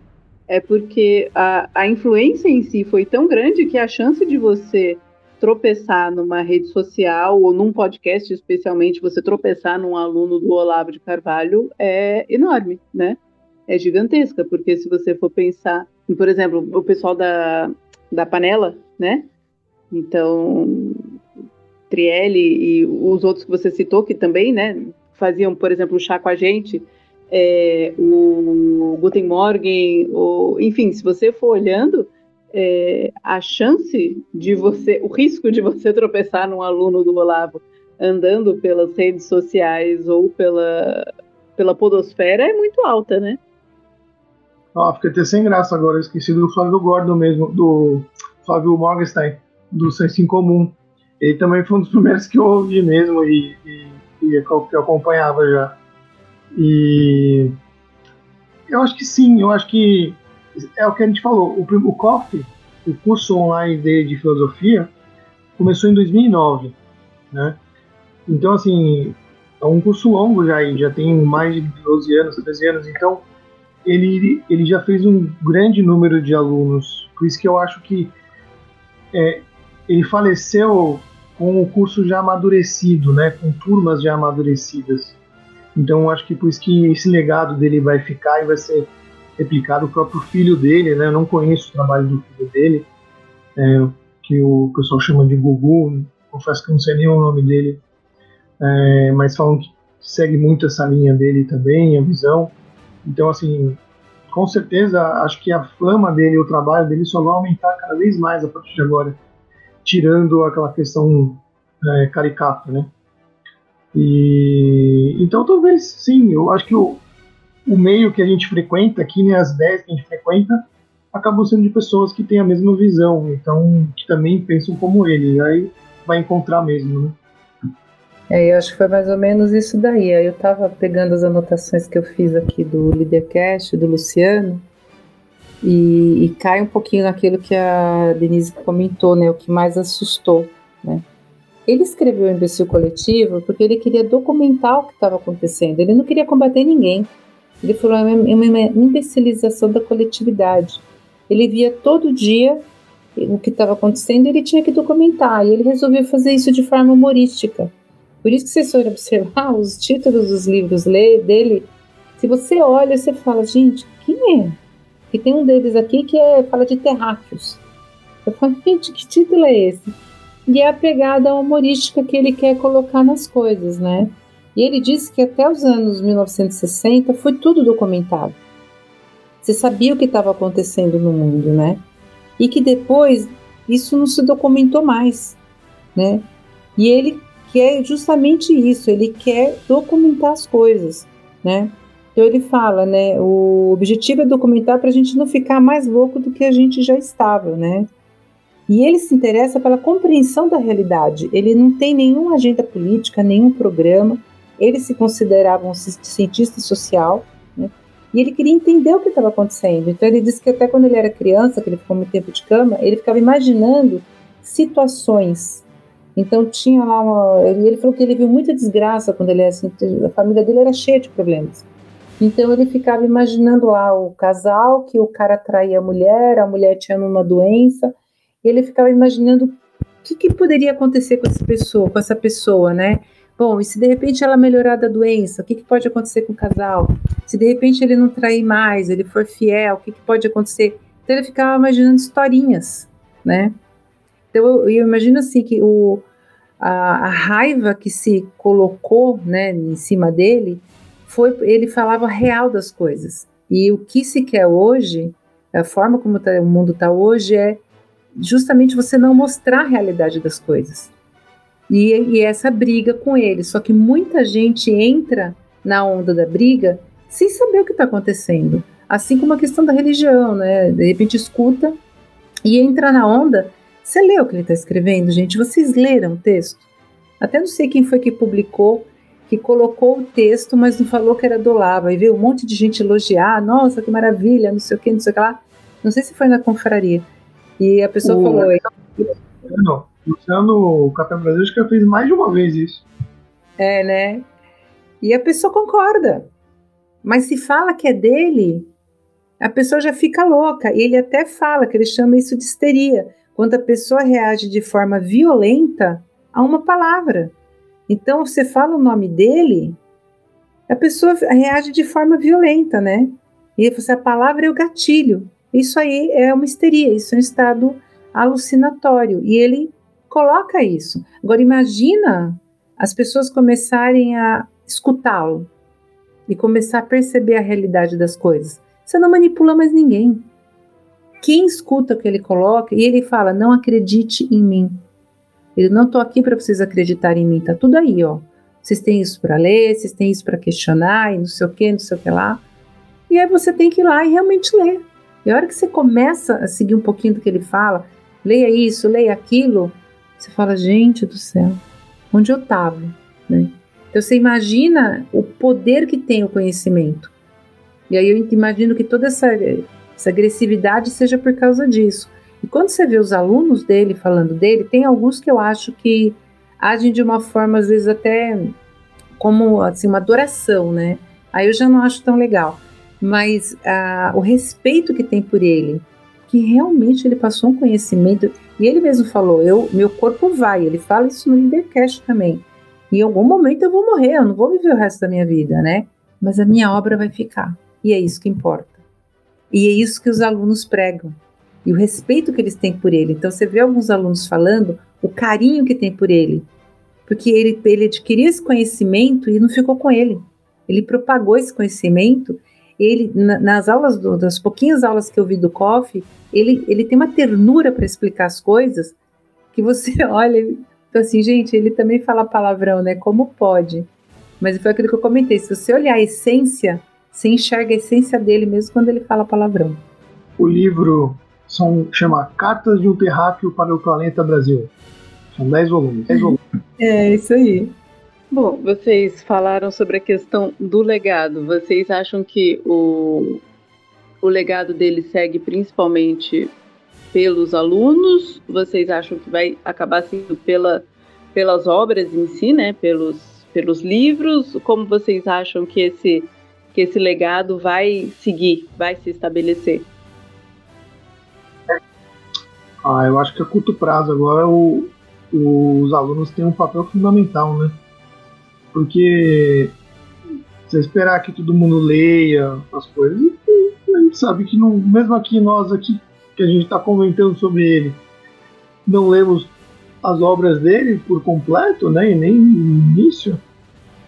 É porque a, a influência em si foi tão grande que a chance de você tropeçar numa rede social ou num podcast, especialmente, você tropeçar num aluno do Olavo de Carvalho é enorme, né? É gigantesca, porque se você for pensar, por exemplo, o pessoal da, da panela, né? Então, Trielli e os outros que você citou, que também, né, faziam, por exemplo, o chá com a gente, é, o Guten Morgen, o, enfim, se você for olhando, é, a chance de você, o risco de você tropeçar num aluno do Olavo andando pelas redes sociais ou pela, pela podosfera é muito alta, né? Ó, fiquei até sem graça agora, eu esqueci do Flávio Gordon mesmo, do Flávio Morgenstein, do Senso Comum. Ele também foi um dos primeiros que eu ouvi mesmo e, e, e que eu acompanhava já. E eu acho que sim, eu acho que é o que a gente falou. O, o COF, o curso online de, de filosofia, começou em 2009, né? Então, assim, é um curso longo já, já tem mais de 12 anos, 13 anos, então ele, ele já fez um grande número de alunos, por isso que eu acho que é, ele faleceu com o curso já amadurecido, né, com turmas já amadurecidas. Então, acho que por isso que esse legado dele vai ficar e vai ser replicado o próprio filho dele, né? Eu não conheço o trabalho do filho dele, é, que o pessoal chama de Gugu, confesso que não sei nem o nome dele, é, mas falam que segue muito essa linha dele também, a visão. Então, assim, com certeza, acho que a fama dele, o trabalho dele só vai aumentar cada vez mais a partir de agora, tirando aquela questão é, caricata, né? E então talvez sim, eu acho que o, o meio que a gente frequenta aqui, né, as 10 que a gente frequenta, acabam sendo de pessoas que têm a mesma visão, então que também pensam como ele, aí vai encontrar mesmo, né? É, eu acho que foi mais ou menos isso daí. Eu estava pegando as anotações que eu fiz aqui do Leadercast, do Luciano, e, e, cai um pouquinho naquilo que a Denise comentou, né? O que mais assustou, né? Ele escreveu o Imbecil Coletivo porque ele queria documentar o que estava acontecendo. Ele não queria combater ninguém. Ele falou é uma imbecilização da coletividade. Ele via todo dia o que estava acontecendo e ele tinha que documentar. E ele resolveu fazer isso de forma humorística. Por isso que vocês forem observar os títulos dos livros dele, se você olha, você fala, gente, quem é? E tem um deles aqui que é, fala de terráqueos. Eu falo, gente, que título é esse? E é a pegada humorística que ele quer colocar nas coisas, né? E ele disse que até os anos 1960 foi tudo documentado. Você sabia o que estava acontecendo no mundo, né? E que depois isso não se documentou mais, né? E ele quer justamente isso, ele quer documentar as coisas, né? Então ele fala, né? O objetivo é documentar para a gente não ficar mais louco do que a gente já estava, né? E ele se interessa pela compreensão da realidade. Ele não tem nenhuma agenda política, nenhum programa. Ele se considerava um cientista social, né? E ele queria entender o que estava acontecendo. Então ele disse que até quando ele era criança, que ele ficou muito tempo de cama, ele ficava imaginando situações. Então tinha lá uma, ele falou que ele viu muita desgraça quando ele assim, a família dele era cheia de problemas. Então ele ficava imaginando lá o casal que o cara traía a mulher, a mulher tinha uma doença, e ele ficava imaginando o que, que poderia acontecer com essa pessoa, com essa pessoa, né? Bom, e se de repente ela melhorar da doença, o que, que pode acontecer com o casal? Se de repente ele não trair mais, ele for fiel, o que, que pode acontecer? Então ele ficava imaginando historinhas, né? Então eu, eu imagino assim que o, a, a, raiva que se colocou, né, em cima dele, foi ele falava real das coisas. E o que se quer hoje, a forma como tá, o mundo está hoje é justamente você não mostrar a realidade das coisas e, e essa briga com ele. Só que muita gente entra na onda da briga sem saber o que está acontecendo. Assim como a questão da religião, né? De repente escuta e entra na onda. Você leu o que ele está escrevendo, gente? Vocês leram o texto? Até não sei quem foi que publicou. que colocou o texto, mas não falou que era do Olavo. Aí veio um monte de gente elogiar, nossa, que maravilha, não sei o que, não sei o que lá. Não sei se foi na confraria. E a pessoa o... falou. Não, Luciano Café Brasil acho que já fez mais de uma vez isso. É, né? E a pessoa concorda. Mas se fala que é dele, a pessoa já fica louca. E ele até fala que ele chama isso de histeria, quando a pessoa reage de forma violenta a uma palavra. Então, você fala o nome dele, a pessoa reage de forma violenta, né? E você, a palavra é o gatilho. Isso aí é uma histeria, isso é um estado alucinatório. E ele coloca isso. Agora, imagina as pessoas começarem a escutá-lo e começar a perceber a realidade das coisas. Você não manipula mais ninguém. Quem escuta o que ele coloca e ele fala: Não acredite em mim. Ele não estou aqui para vocês acreditarem em mim, tá tudo aí, ó. Vocês têm isso para ler, vocês têm isso para questionar e não sei o que, não sei o que lá. E aí você tem que ir lá e realmente ler. E a hora que você começa a seguir um pouquinho do que ele fala, leia isso, leia aquilo, você fala, gente do céu, onde eu estava, né? Então você imagina o poder que tem o conhecimento. E aí eu imagino que toda essa, essa agressividade seja por causa disso. E quando você vê os alunos dele falando dele, tem alguns que eu acho que agem de uma forma, às vezes, até como assim, uma adoração, né? Aí eu já não acho tão legal. Mas ah, o respeito que tem por ele, que realmente ele passou um conhecimento, e ele mesmo falou: eu, meu corpo vai, ele fala isso no Leadercast também. Em algum momento eu vou morrer, eu não vou viver o resto da minha vida, né? Mas a minha obra vai ficar. E é isso que importa. E é isso que os alunos pregam. E o respeito que eles têm por ele. Então você vê alguns alunos falando o carinho que tem por ele. Porque ele, ele adquiriu esse conhecimento e não ficou com ele. Ele propagou esse conhecimento. Ele, na, nas aulas, do, das pouquinhas aulas que eu vi do Coffee, ele, ele tem uma ternura para explicar as coisas que você olha então, assim, gente, ele também fala palavrão, né? Como pode? Mas foi aquilo que eu comentei. Se você olhar a essência, você enxerga a essência dele mesmo quando ele fala palavrão. O livro são, chama Cartas de um Terráqueo para o Planeta Brasil. São 10 volumes. 10 volumes. É, isso aí. Bom, vocês falaram sobre a questão do legado. Vocês acham que o, o legado dele segue principalmente pelos alunos? Vocês acham que vai acabar sendo pela, pelas obras em si, né? Pelos, pelos livros? Como vocês acham que esse, que esse legado vai seguir, vai se estabelecer? Ah, eu acho que a curto prazo agora o, os alunos têm um papel fundamental, né? Porque se esperar que todo mundo leia as coisas, a gente sabe que não, mesmo aqui nós aqui que a gente está comentando sobre ele, não lemos as obras dele por completo, né, e nem no início.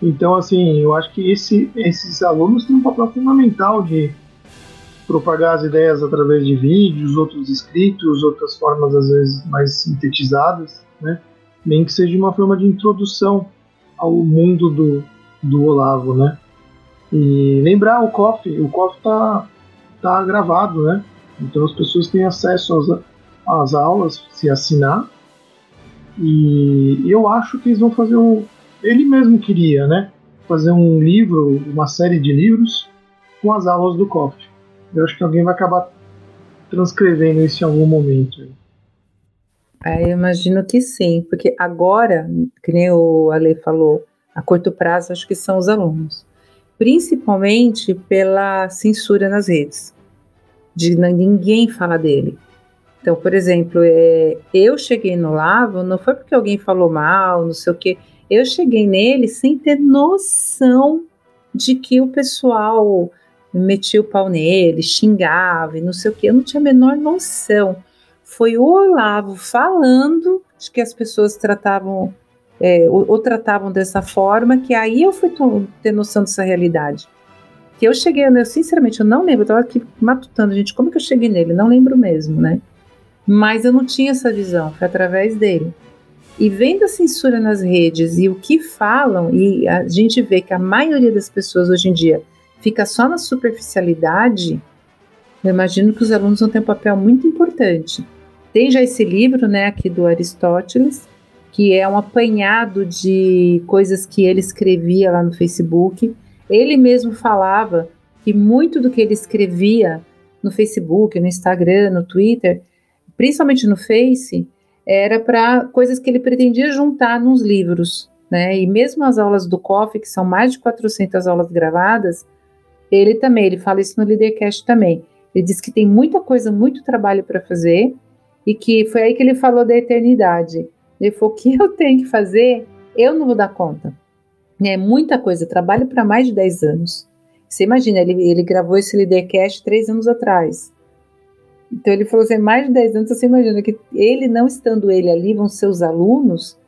Então, assim, eu acho que esse, esses alunos têm um papel fundamental de propagar as ideias através de vídeos, outros escritos, outras formas às vezes mais sintetizadas, né? Nem que seja uma forma de introdução ao mundo do, do Olavo, né? E lembrar o COF, o COF tá, tá gravado, né? Então as pessoas têm acesso às, às aulas se assinar. E eu acho que eles vão fazer um. Ele mesmo queria, né? Fazer um livro, uma série de livros com as aulas do COF. Eu acho que alguém vai acabar transcrevendo isso em algum momento. É, eu imagino que sim, porque agora, que nem o Ale falou, a curto prazo acho que são os alunos, principalmente pela censura nas redes de ninguém fala dele. Então, por exemplo, é, eu cheguei no Lavo, não foi porque alguém falou mal, não sei o quê. Eu cheguei nele sem ter noção de que o pessoal metia o pau nele, xingava e não sei o quê. Eu não tinha a menor noção. Foi o Olavo falando de que as pessoas tratavam é, ou, ou, tratavam dessa forma, que aí eu fui ter noção dessa realidade que eu cheguei, eu sinceramente eu não lembro, eu tava aqui matutando, gente, como que eu cheguei nele? Não lembro mesmo, né? Mas eu não tinha essa visão, foi através dele. E vendo a censura nas redes e o que falam, e a gente vê que a maioria das pessoas hoje em dia fica só na superficialidade, eu imagino que os alunos vão ter um papel muito importante. Tem já esse livro, né, aqui do Aristóteles, que é um apanhado de coisas que ele escrevia lá no Facebook. Ele mesmo falava que muito do que ele escrevia no Facebook, no Instagram, no Twitter, principalmente no Face, era para coisas que ele pretendia juntar nos livros, né? E mesmo as aulas do COF, que são mais de 400 aulas gravadas, ele também, ele fala isso no Leadercast também. Ele diz que tem muita coisa, muito trabalho para fazer e que foi aí que ele falou da eternidade. Ele falou: o que eu tenho que fazer, eu não vou dar conta. É muita coisa, trabalho para mais de 10 anos. Você imagina, ele, ele gravou esse Leadercast três anos atrás. Então ele falou assim, mais de 10 anos, você imagina que ele não estando ele ali, vão ser os alunos,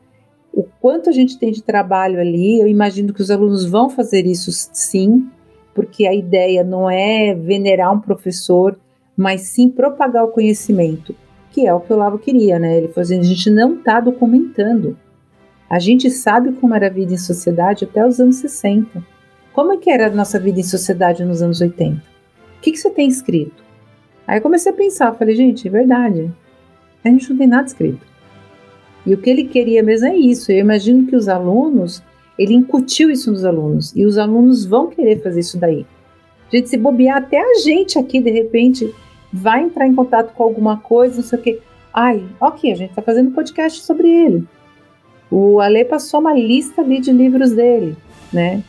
o quanto a gente tem de trabalho ali, eu imagino que os alunos vão fazer isso sim, porque a ideia não é venerar um professor, mas sim propagar o conhecimento que é o que o Lavo queria, né? Ele falou assim, a gente não está documentando. A gente sabe como era a vida em sociedade até os anos 60. Como é que era a nossa vida em sociedade nos anos 80? O que, que você tem escrito? Aí comecei a pensar, falei, gente, é verdade. A gente não tem nada escrito. E o que ele queria mesmo é isso. Eu imagino que os alunos, ele incutiu isso nos alunos. E os alunos vão querer fazer isso daí. Gente, se bobear até a gente aqui, de repente, vai entrar em contato com alguma coisa, não sei o quê. Ai, ok, a gente está fazendo podcast sobre ele. O Ale passou uma lista ali de livros dele, né?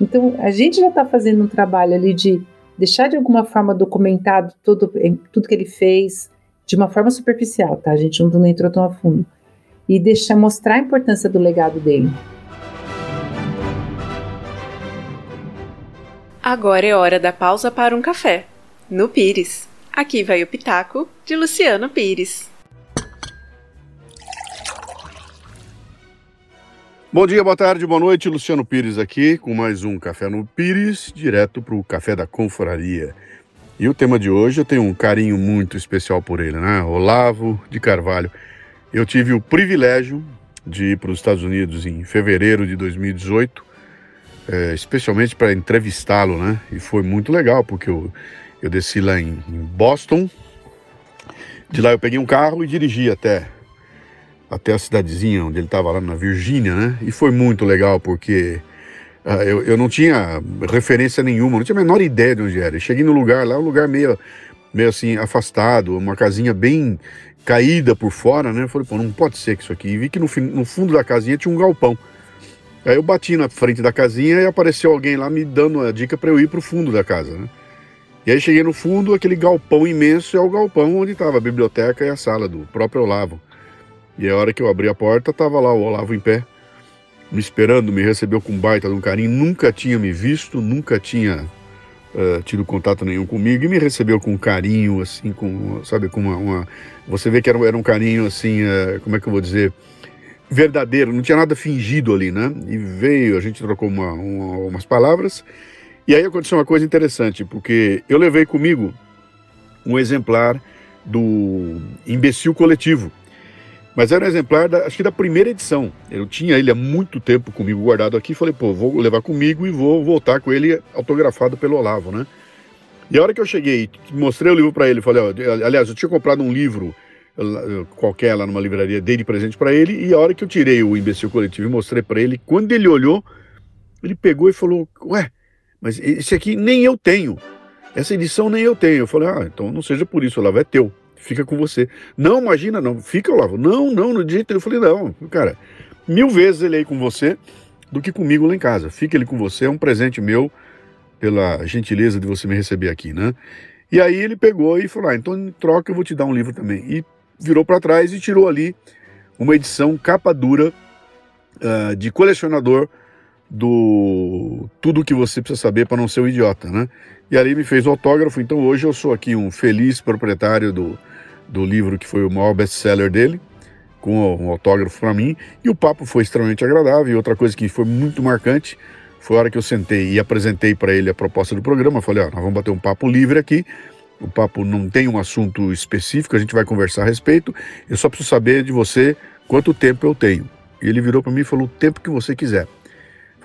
Então, a gente já está fazendo um trabalho ali de deixar de alguma forma documentado tudo, tudo que ele fez, de uma forma superficial, tá? A gente não, não entrou tão a fundo. E deixar mostrar a importância do legado dele. Agora é hora da pausa para um café. No Pires. Aqui vai o Pitaco de Luciano Pires. Bom dia, boa tarde, boa noite. Luciano Pires aqui com mais um Café no Pires, direto para o Café da Confraria. E o tema de hoje eu tenho um carinho muito especial por ele, né? Olavo de Carvalho. Eu tive o privilégio de ir para os Estados Unidos em fevereiro de 2018, é, especialmente para entrevistá-lo, né? E foi muito legal, porque eu eu desci lá em, em Boston. De lá eu peguei um carro e dirigi até até a cidadezinha onde ele estava lá na Virgínia, né? E foi muito legal porque uh, eu, eu não tinha referência nenhuma, não tinha a menor ideia de onde era. Eu cheguei no lugar lá, um lugar meio, meio assim afastado, uma casinha bem caída por fora, né? Eu falei, pô, não pode ser que isso aqui. E vi que no, no fundo da casinha tinha um galpão. Aí eu bati na frente da casinha e apareceu alguém lá me dando a dica para eu ir para o fundo da casa, né? E aí cheguei no fundo, aquele galpão imenso é o galpão onde estava a biblioteca e a sala do próprio Olavo. E a hora que eu abri a porta, estava lá o Olavo em pé, me esperando, me recebeu com baita de um carinho, nunca tinha me visto, nunca tinha uh, tido contato nenhum comigo e me recebeu com carinho, assim, com, sabe, com uma, uma... você vê que era, era um carinho, assim, uh, como é que eu vou dizer, verdadeiro, não tinha nada fingido ali, né? E veio, a gente trocou uma, uma, umas palavras e aí aconteceu uma coisa interessante, porque eu levei comigo um exemplar do Imbecil Coletivo. Mas era um exemplar, da, acho que da primeira edição. Eu tinha ele há muito tempo comigo guardado aqui. Falei, pô, vou levar comigo e vou voltar com ele autografado pelo Olavo, né? E a hora que eu cheguei, mostrei o livro para ele, falei, ó, aliás, eu tinha comprado um livro qualquer lá numa livraria, dei de presente para ele, e a hora que eu tirei o Imbecil Coletivo e mostrei para ele, quando ele olhou, ele pegou e falou, ué, mas esse aqui nem eu tenho. Essa edição nem eu tenho. Eu falei, ah, então não seja por isso, Olavo é teu. Fica com você. Não, imagina, não. Fica, Olavo. Não, não, no jeito. Eu falei, não, cara, mil vezes ele aí com você do que comigo lá em casa. Fica ele com você, é um presente meu pela gentileza de você me receber aqui, né? E aí ele pegou e falou, ah, então em troca eu vou te dar um livro também. E virou para trás e tirou ali uma edição capa dura uh, de colecionador do tudo que você precisa saber para não ser um idiota, né? E ali me fez o autógrafo, então hoje eu sou aqui um feliz proprietário do, do livro que foi o maior best-seller dele, com um autógrafo para mim, e o papo foi extremamente agradável. E outra coisa que foi muito marcante foi a hora que eu sentei e apresentei para ele a proposta do programa. Eu falei: ó, nós vamos bater um papo livre aqui. O papo não tem um assunto específico, a gente vai conversar a respeito. Eu só preciso saber de você quanto tempo eu tenho. E ele virou para mim e falou: o tempo que você quiser.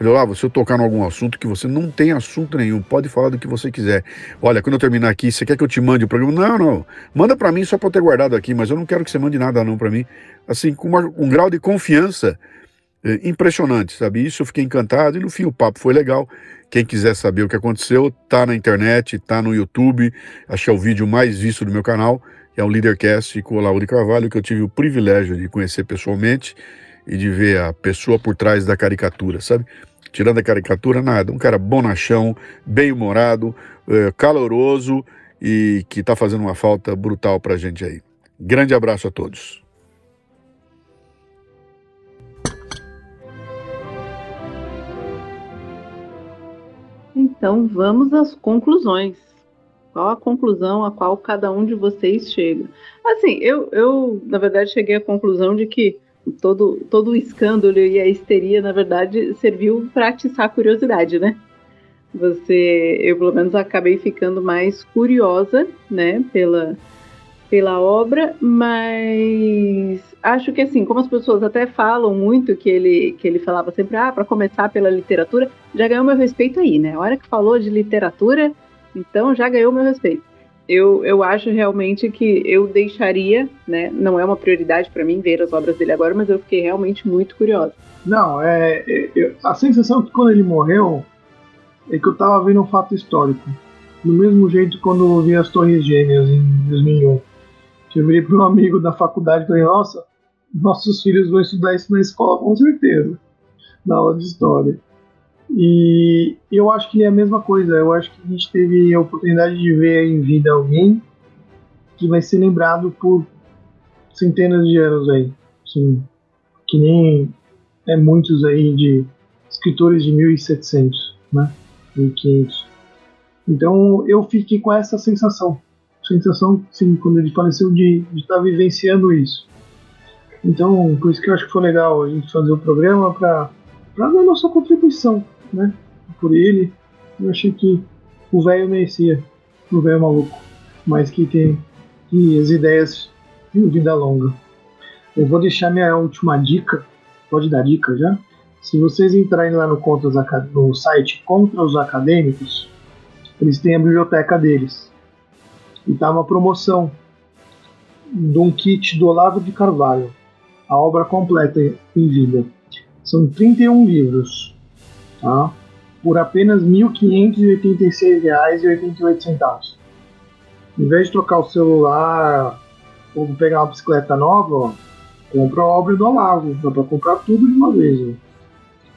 Falei, lá, se eu tocar em algum assunto que você não tem assunto nenhum, pode falar do que você quiser. Olha, quando eu terminar aqui, você quer que eu te mande o programa? Não, não. Manda para mim só para eu ter guardado aqui, mas eu não quero que você mande nada não para mim. Assim, com uma, um grau de confiança é, impressionante, sabe? Isso eu fiquei encantado e no fim o papo foi legal. Quem quiser saber o que aconteceu, tá na internet, tá no YouTube. Que é o vídeo mais visto do meu canal. É um Leadercast com o Lauro de Carvalho, que eu tive o privilégio de conhecer pessoalmente e de ver a pessoa por trás da caricatura, sabe? Tirando a caricatura, nada. Um cara bonachão, bem-humorado, é, caloroso e que tá fazendo uma falta brutal pra gente aí. Grande abraço a todos. Então vamos às conclusões. Qual a conclusão a qual cada um de vocês chega? Assim, eu, eu na verdade cheguei à conclusão de que todo, todo o escândalo e a histeria, na verdade, serviu para atiçar a curiosidade, né? Você, eu pelo menos acabei ficando mais curiosa, né, pela, pela obra, mas acho que assim, como as pessoas até falam muito que ele, que ele falava sempre, ah, para começar pela literatura, já ganhou meu respeito aí, né? A hora que falou de literatura, então já ganhou meu respeito. Eu, eu acho realmente que eu deixaria, né? Não é uma prioridade para mim ver as obras dele agora, mas eu fiquei realmente muito curiosa. Não, é, é a sensação que quando ele morreu é que eu tava vendo um fato histórico. Do mesmo jeito quando eu vi as Torres Gêmeas em 2001. Que eu virei para um amigo da faculdade e falei, nossa, nossos filhos vão estudar isso na escola com certeza, na aula de história. E eu acho que é a mesma coisa. Eu acho que a gente teve a oportunidade de ver em vida alguém que vai ser lembrado por centenas de anos aí. Assim, que nem é muitos aí de escritores de 1700, né? 1500. Então eu fiquei com essa sensação. Sensação, sim, quando ele faleceu, de estar tá vivenciando isso. Então, por isso que eu acho que foi legal a gente fazer o programa para dar nossa contribuição, né? Por ele, eu achei que o velho merecia, o velho maluco, mas que tem que as ideias de vida longa. Eu vou deixar minha última dica, pode dar dica já? Se vocês entrarem lá no, Contas, no site Contra os Acadêmicos, eles têm a biblioteca deles. E tá uma promoção de um kit do Olavo de Carvalho a obra completa em vida. São 31 livros, tá? por apenas R$ 1.586,88. Em vez de trocar o celular ou pegar uma bicicleta nova, compra a obra do Olavo. Dá para comprar tudo de uma vez.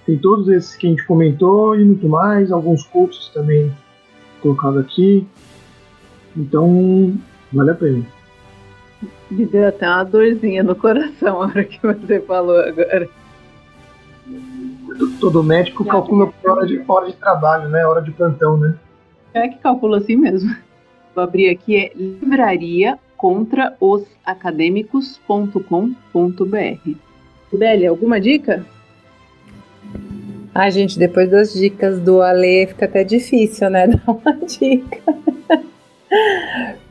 Tem todos esses que a gente comentou e muito mais. Alguns cursos também colocados aqui. Então, vale a pena. Me deu até uma dorzinha no coração a hora que você falou agora. Todo médico calcula por hora de, hora de trabalho, né? Hora de plantão, né? É que calcula assim mesmo. Vou abrir aqui, é livraria contra os acadêmicos.com.br. Bélia, alguma dica? Ai, gente, depois das dicas do Ale fica até difícil, né? Dar uma dica.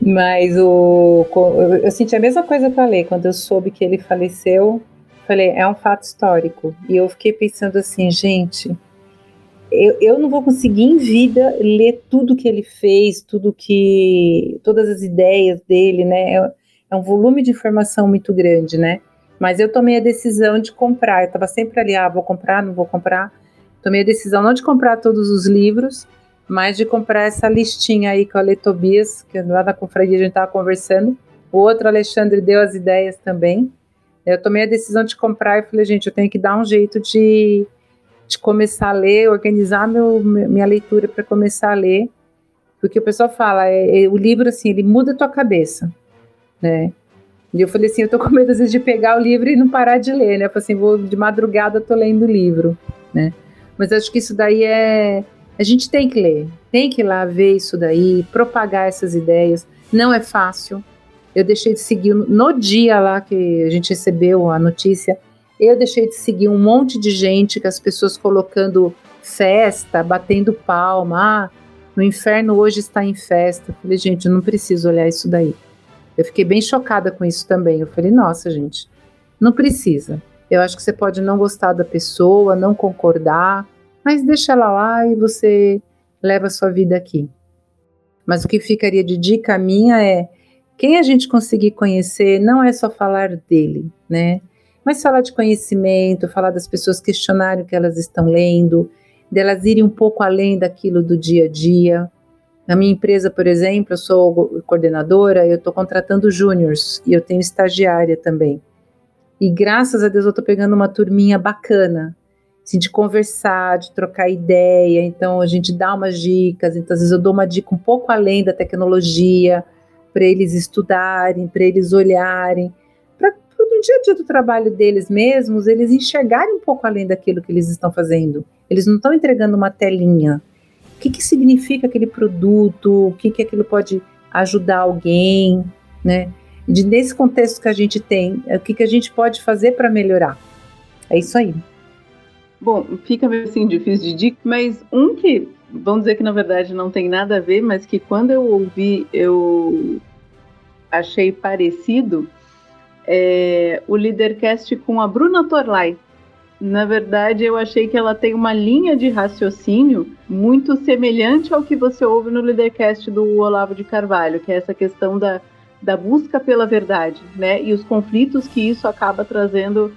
Mas o, eu senti a mesma coisa que eu falei quando eu soube que ele faleceu. Falei, é um fato histórico. E eu fiquei pensando assim, gente, eu, eu não vou conseguir em vida ler tudo que ele fez, tudo que. todas as ideias dele, né? É, é um volume de informação muito grande, né? Mas eu tomei a decisão de comprar. Eu estava sempre ali, ah, vou comprar, não vou comprar. Tomei a decisão não de comprar todos os livros, mas de comprar essa listinha aí com a Ale Tobias, que lá na confraria a gente estava conversando. O outro Alexandre deu as ideias também. Eu tomei a decisão de comprar e falei, gente, eu tenho que dar um jeito de, de começar a ler, organizar meu, minha leitura para começar a ler. Porque o pessoal fala, é, é, o livro, assim, ele muda a tua cabeça, né? E eu falei assim, eu tô com medo às vezes de pegar o livro e não parar de ler, né? Eu falei assim, vou de madrugada tô lendo o livro, né? Mas acho que isso daí é a gente tem que ler, tem que ir lá ver isso daí, propagar essas ideias. Não é fácil. Eu deixei de seguir no dia lá que a gente recebeu a notícia. Eu deixei de seguir um monte de gente, que as pessoas colocando festa, batendo palma. Ah, no inferno hoje está em festa. Eu falei, gente, eu não preciso olhar isso daí. Eu fiquei bem chocada com isso também. Eu falei, nossa, gente, não precisa. Eu acho que você pode não gostar da pessoa, não concordar, Mas deixa ela lá e você leva a sua vida aqui. Mas o que ficaria de dica minha é quem a gente conseguir conhecer não é só falar dele, né? Mas falar de conhecimento, falar das pessoas questionarem o que elas estão lendo, delas irem um pouco além daquilo do dia a dia. Na minha empresa, por exemplo, eu sou coordenadora, eu estou contratando júniors e eu tenho estagiária também. E graças a Deus eu estou pegando uma turminha bacana, assim, de conversar, de trocar ideia. Então a gente dá umas dicas, então às vezes eu dou uma dica um pouco além da tecnologia, para eles estudarem, para eles olharem, para no dia a dia do trabalho deles mesmos, eles enxergarem um pouco além daquilo que eles estão fazendo. Eles não estão entregando uma telinha. O que, que significa aquele produto? O que, que aquilo pode ajudar alguém, né? De, nesse contexto que a gente tem, o que, que a gente pode fazer para melhorar? É isso aí. Bom, fica meio assim difícil de dica, mas um que, vamos dizer que na verdade não tem nada a ver, mas que quando eu ouvi eu achei parecido, é o Leadercast com a Bruna Torlai. Na verdade, eu achei que ela tem uma linha de raciocínio muito semelhante ao que você ouve no Leadercast do Olavo de Carvalho, que é essa questão da, da busca pela verdade, né? E os conflitos que isso acaba trazendo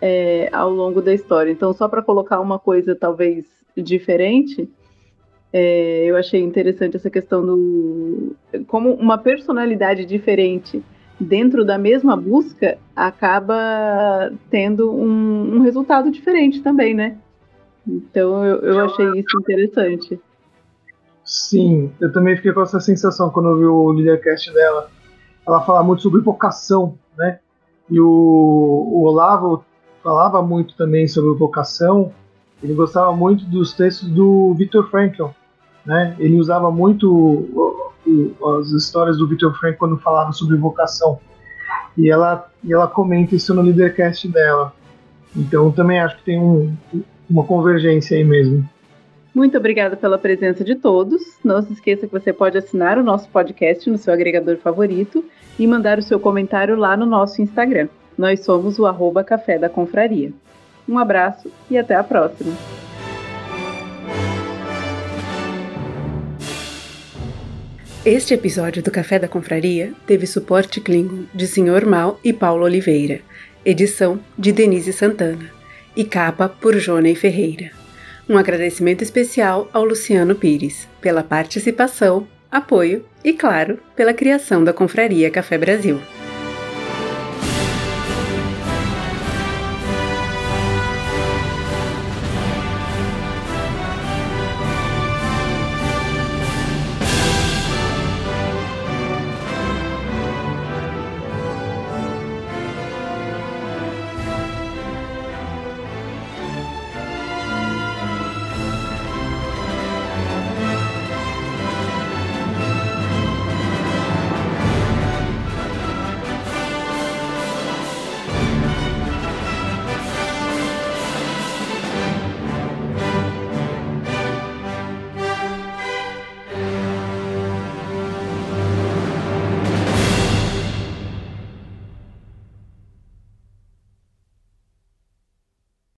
é, ao longo da história. Então, só para colocar uma coisa talvez diferente, é, eu achei interessante essa questão do como uma personalidade diferente dentro da mesma busca acaba tendo um, um resultado diferente também, né? Então eu, eu achei isso interessante. Sim, eu também fiquei com essa sensação quando eu vi o Lidercast dela. Ela fala muito sobre vocação, né? E o, o Olavo falava muito também sobre vocação. Ele gostava muito dos textos do Viktor Frankl, né? Ele usava muito as histórias do Viktor Frankl quando falava sobre vocação. E ela, e ela comenta isso no Leadercast dela. Então também acho que tem um, uma convergência aí mesmo. Muito obrigada pela presença de todos. Não se esqueça que você pode assinar o nosso podcast no seu agregador favorito e mandar o seu comentário lá no nosso Instagram. Nós somos o arroba Café da Confraria. Um abraço e até a próxima! Este episódio do Café da Confraria teve suporte Klingon de Sr. Mal e Paulo Oliveira, edição de Denise Santana e capa por Jonei Ferreira. Um agradecimento especial ao Luciano Pires pela participação, apoio e, claro, pela criação da Confraria Café Brasil.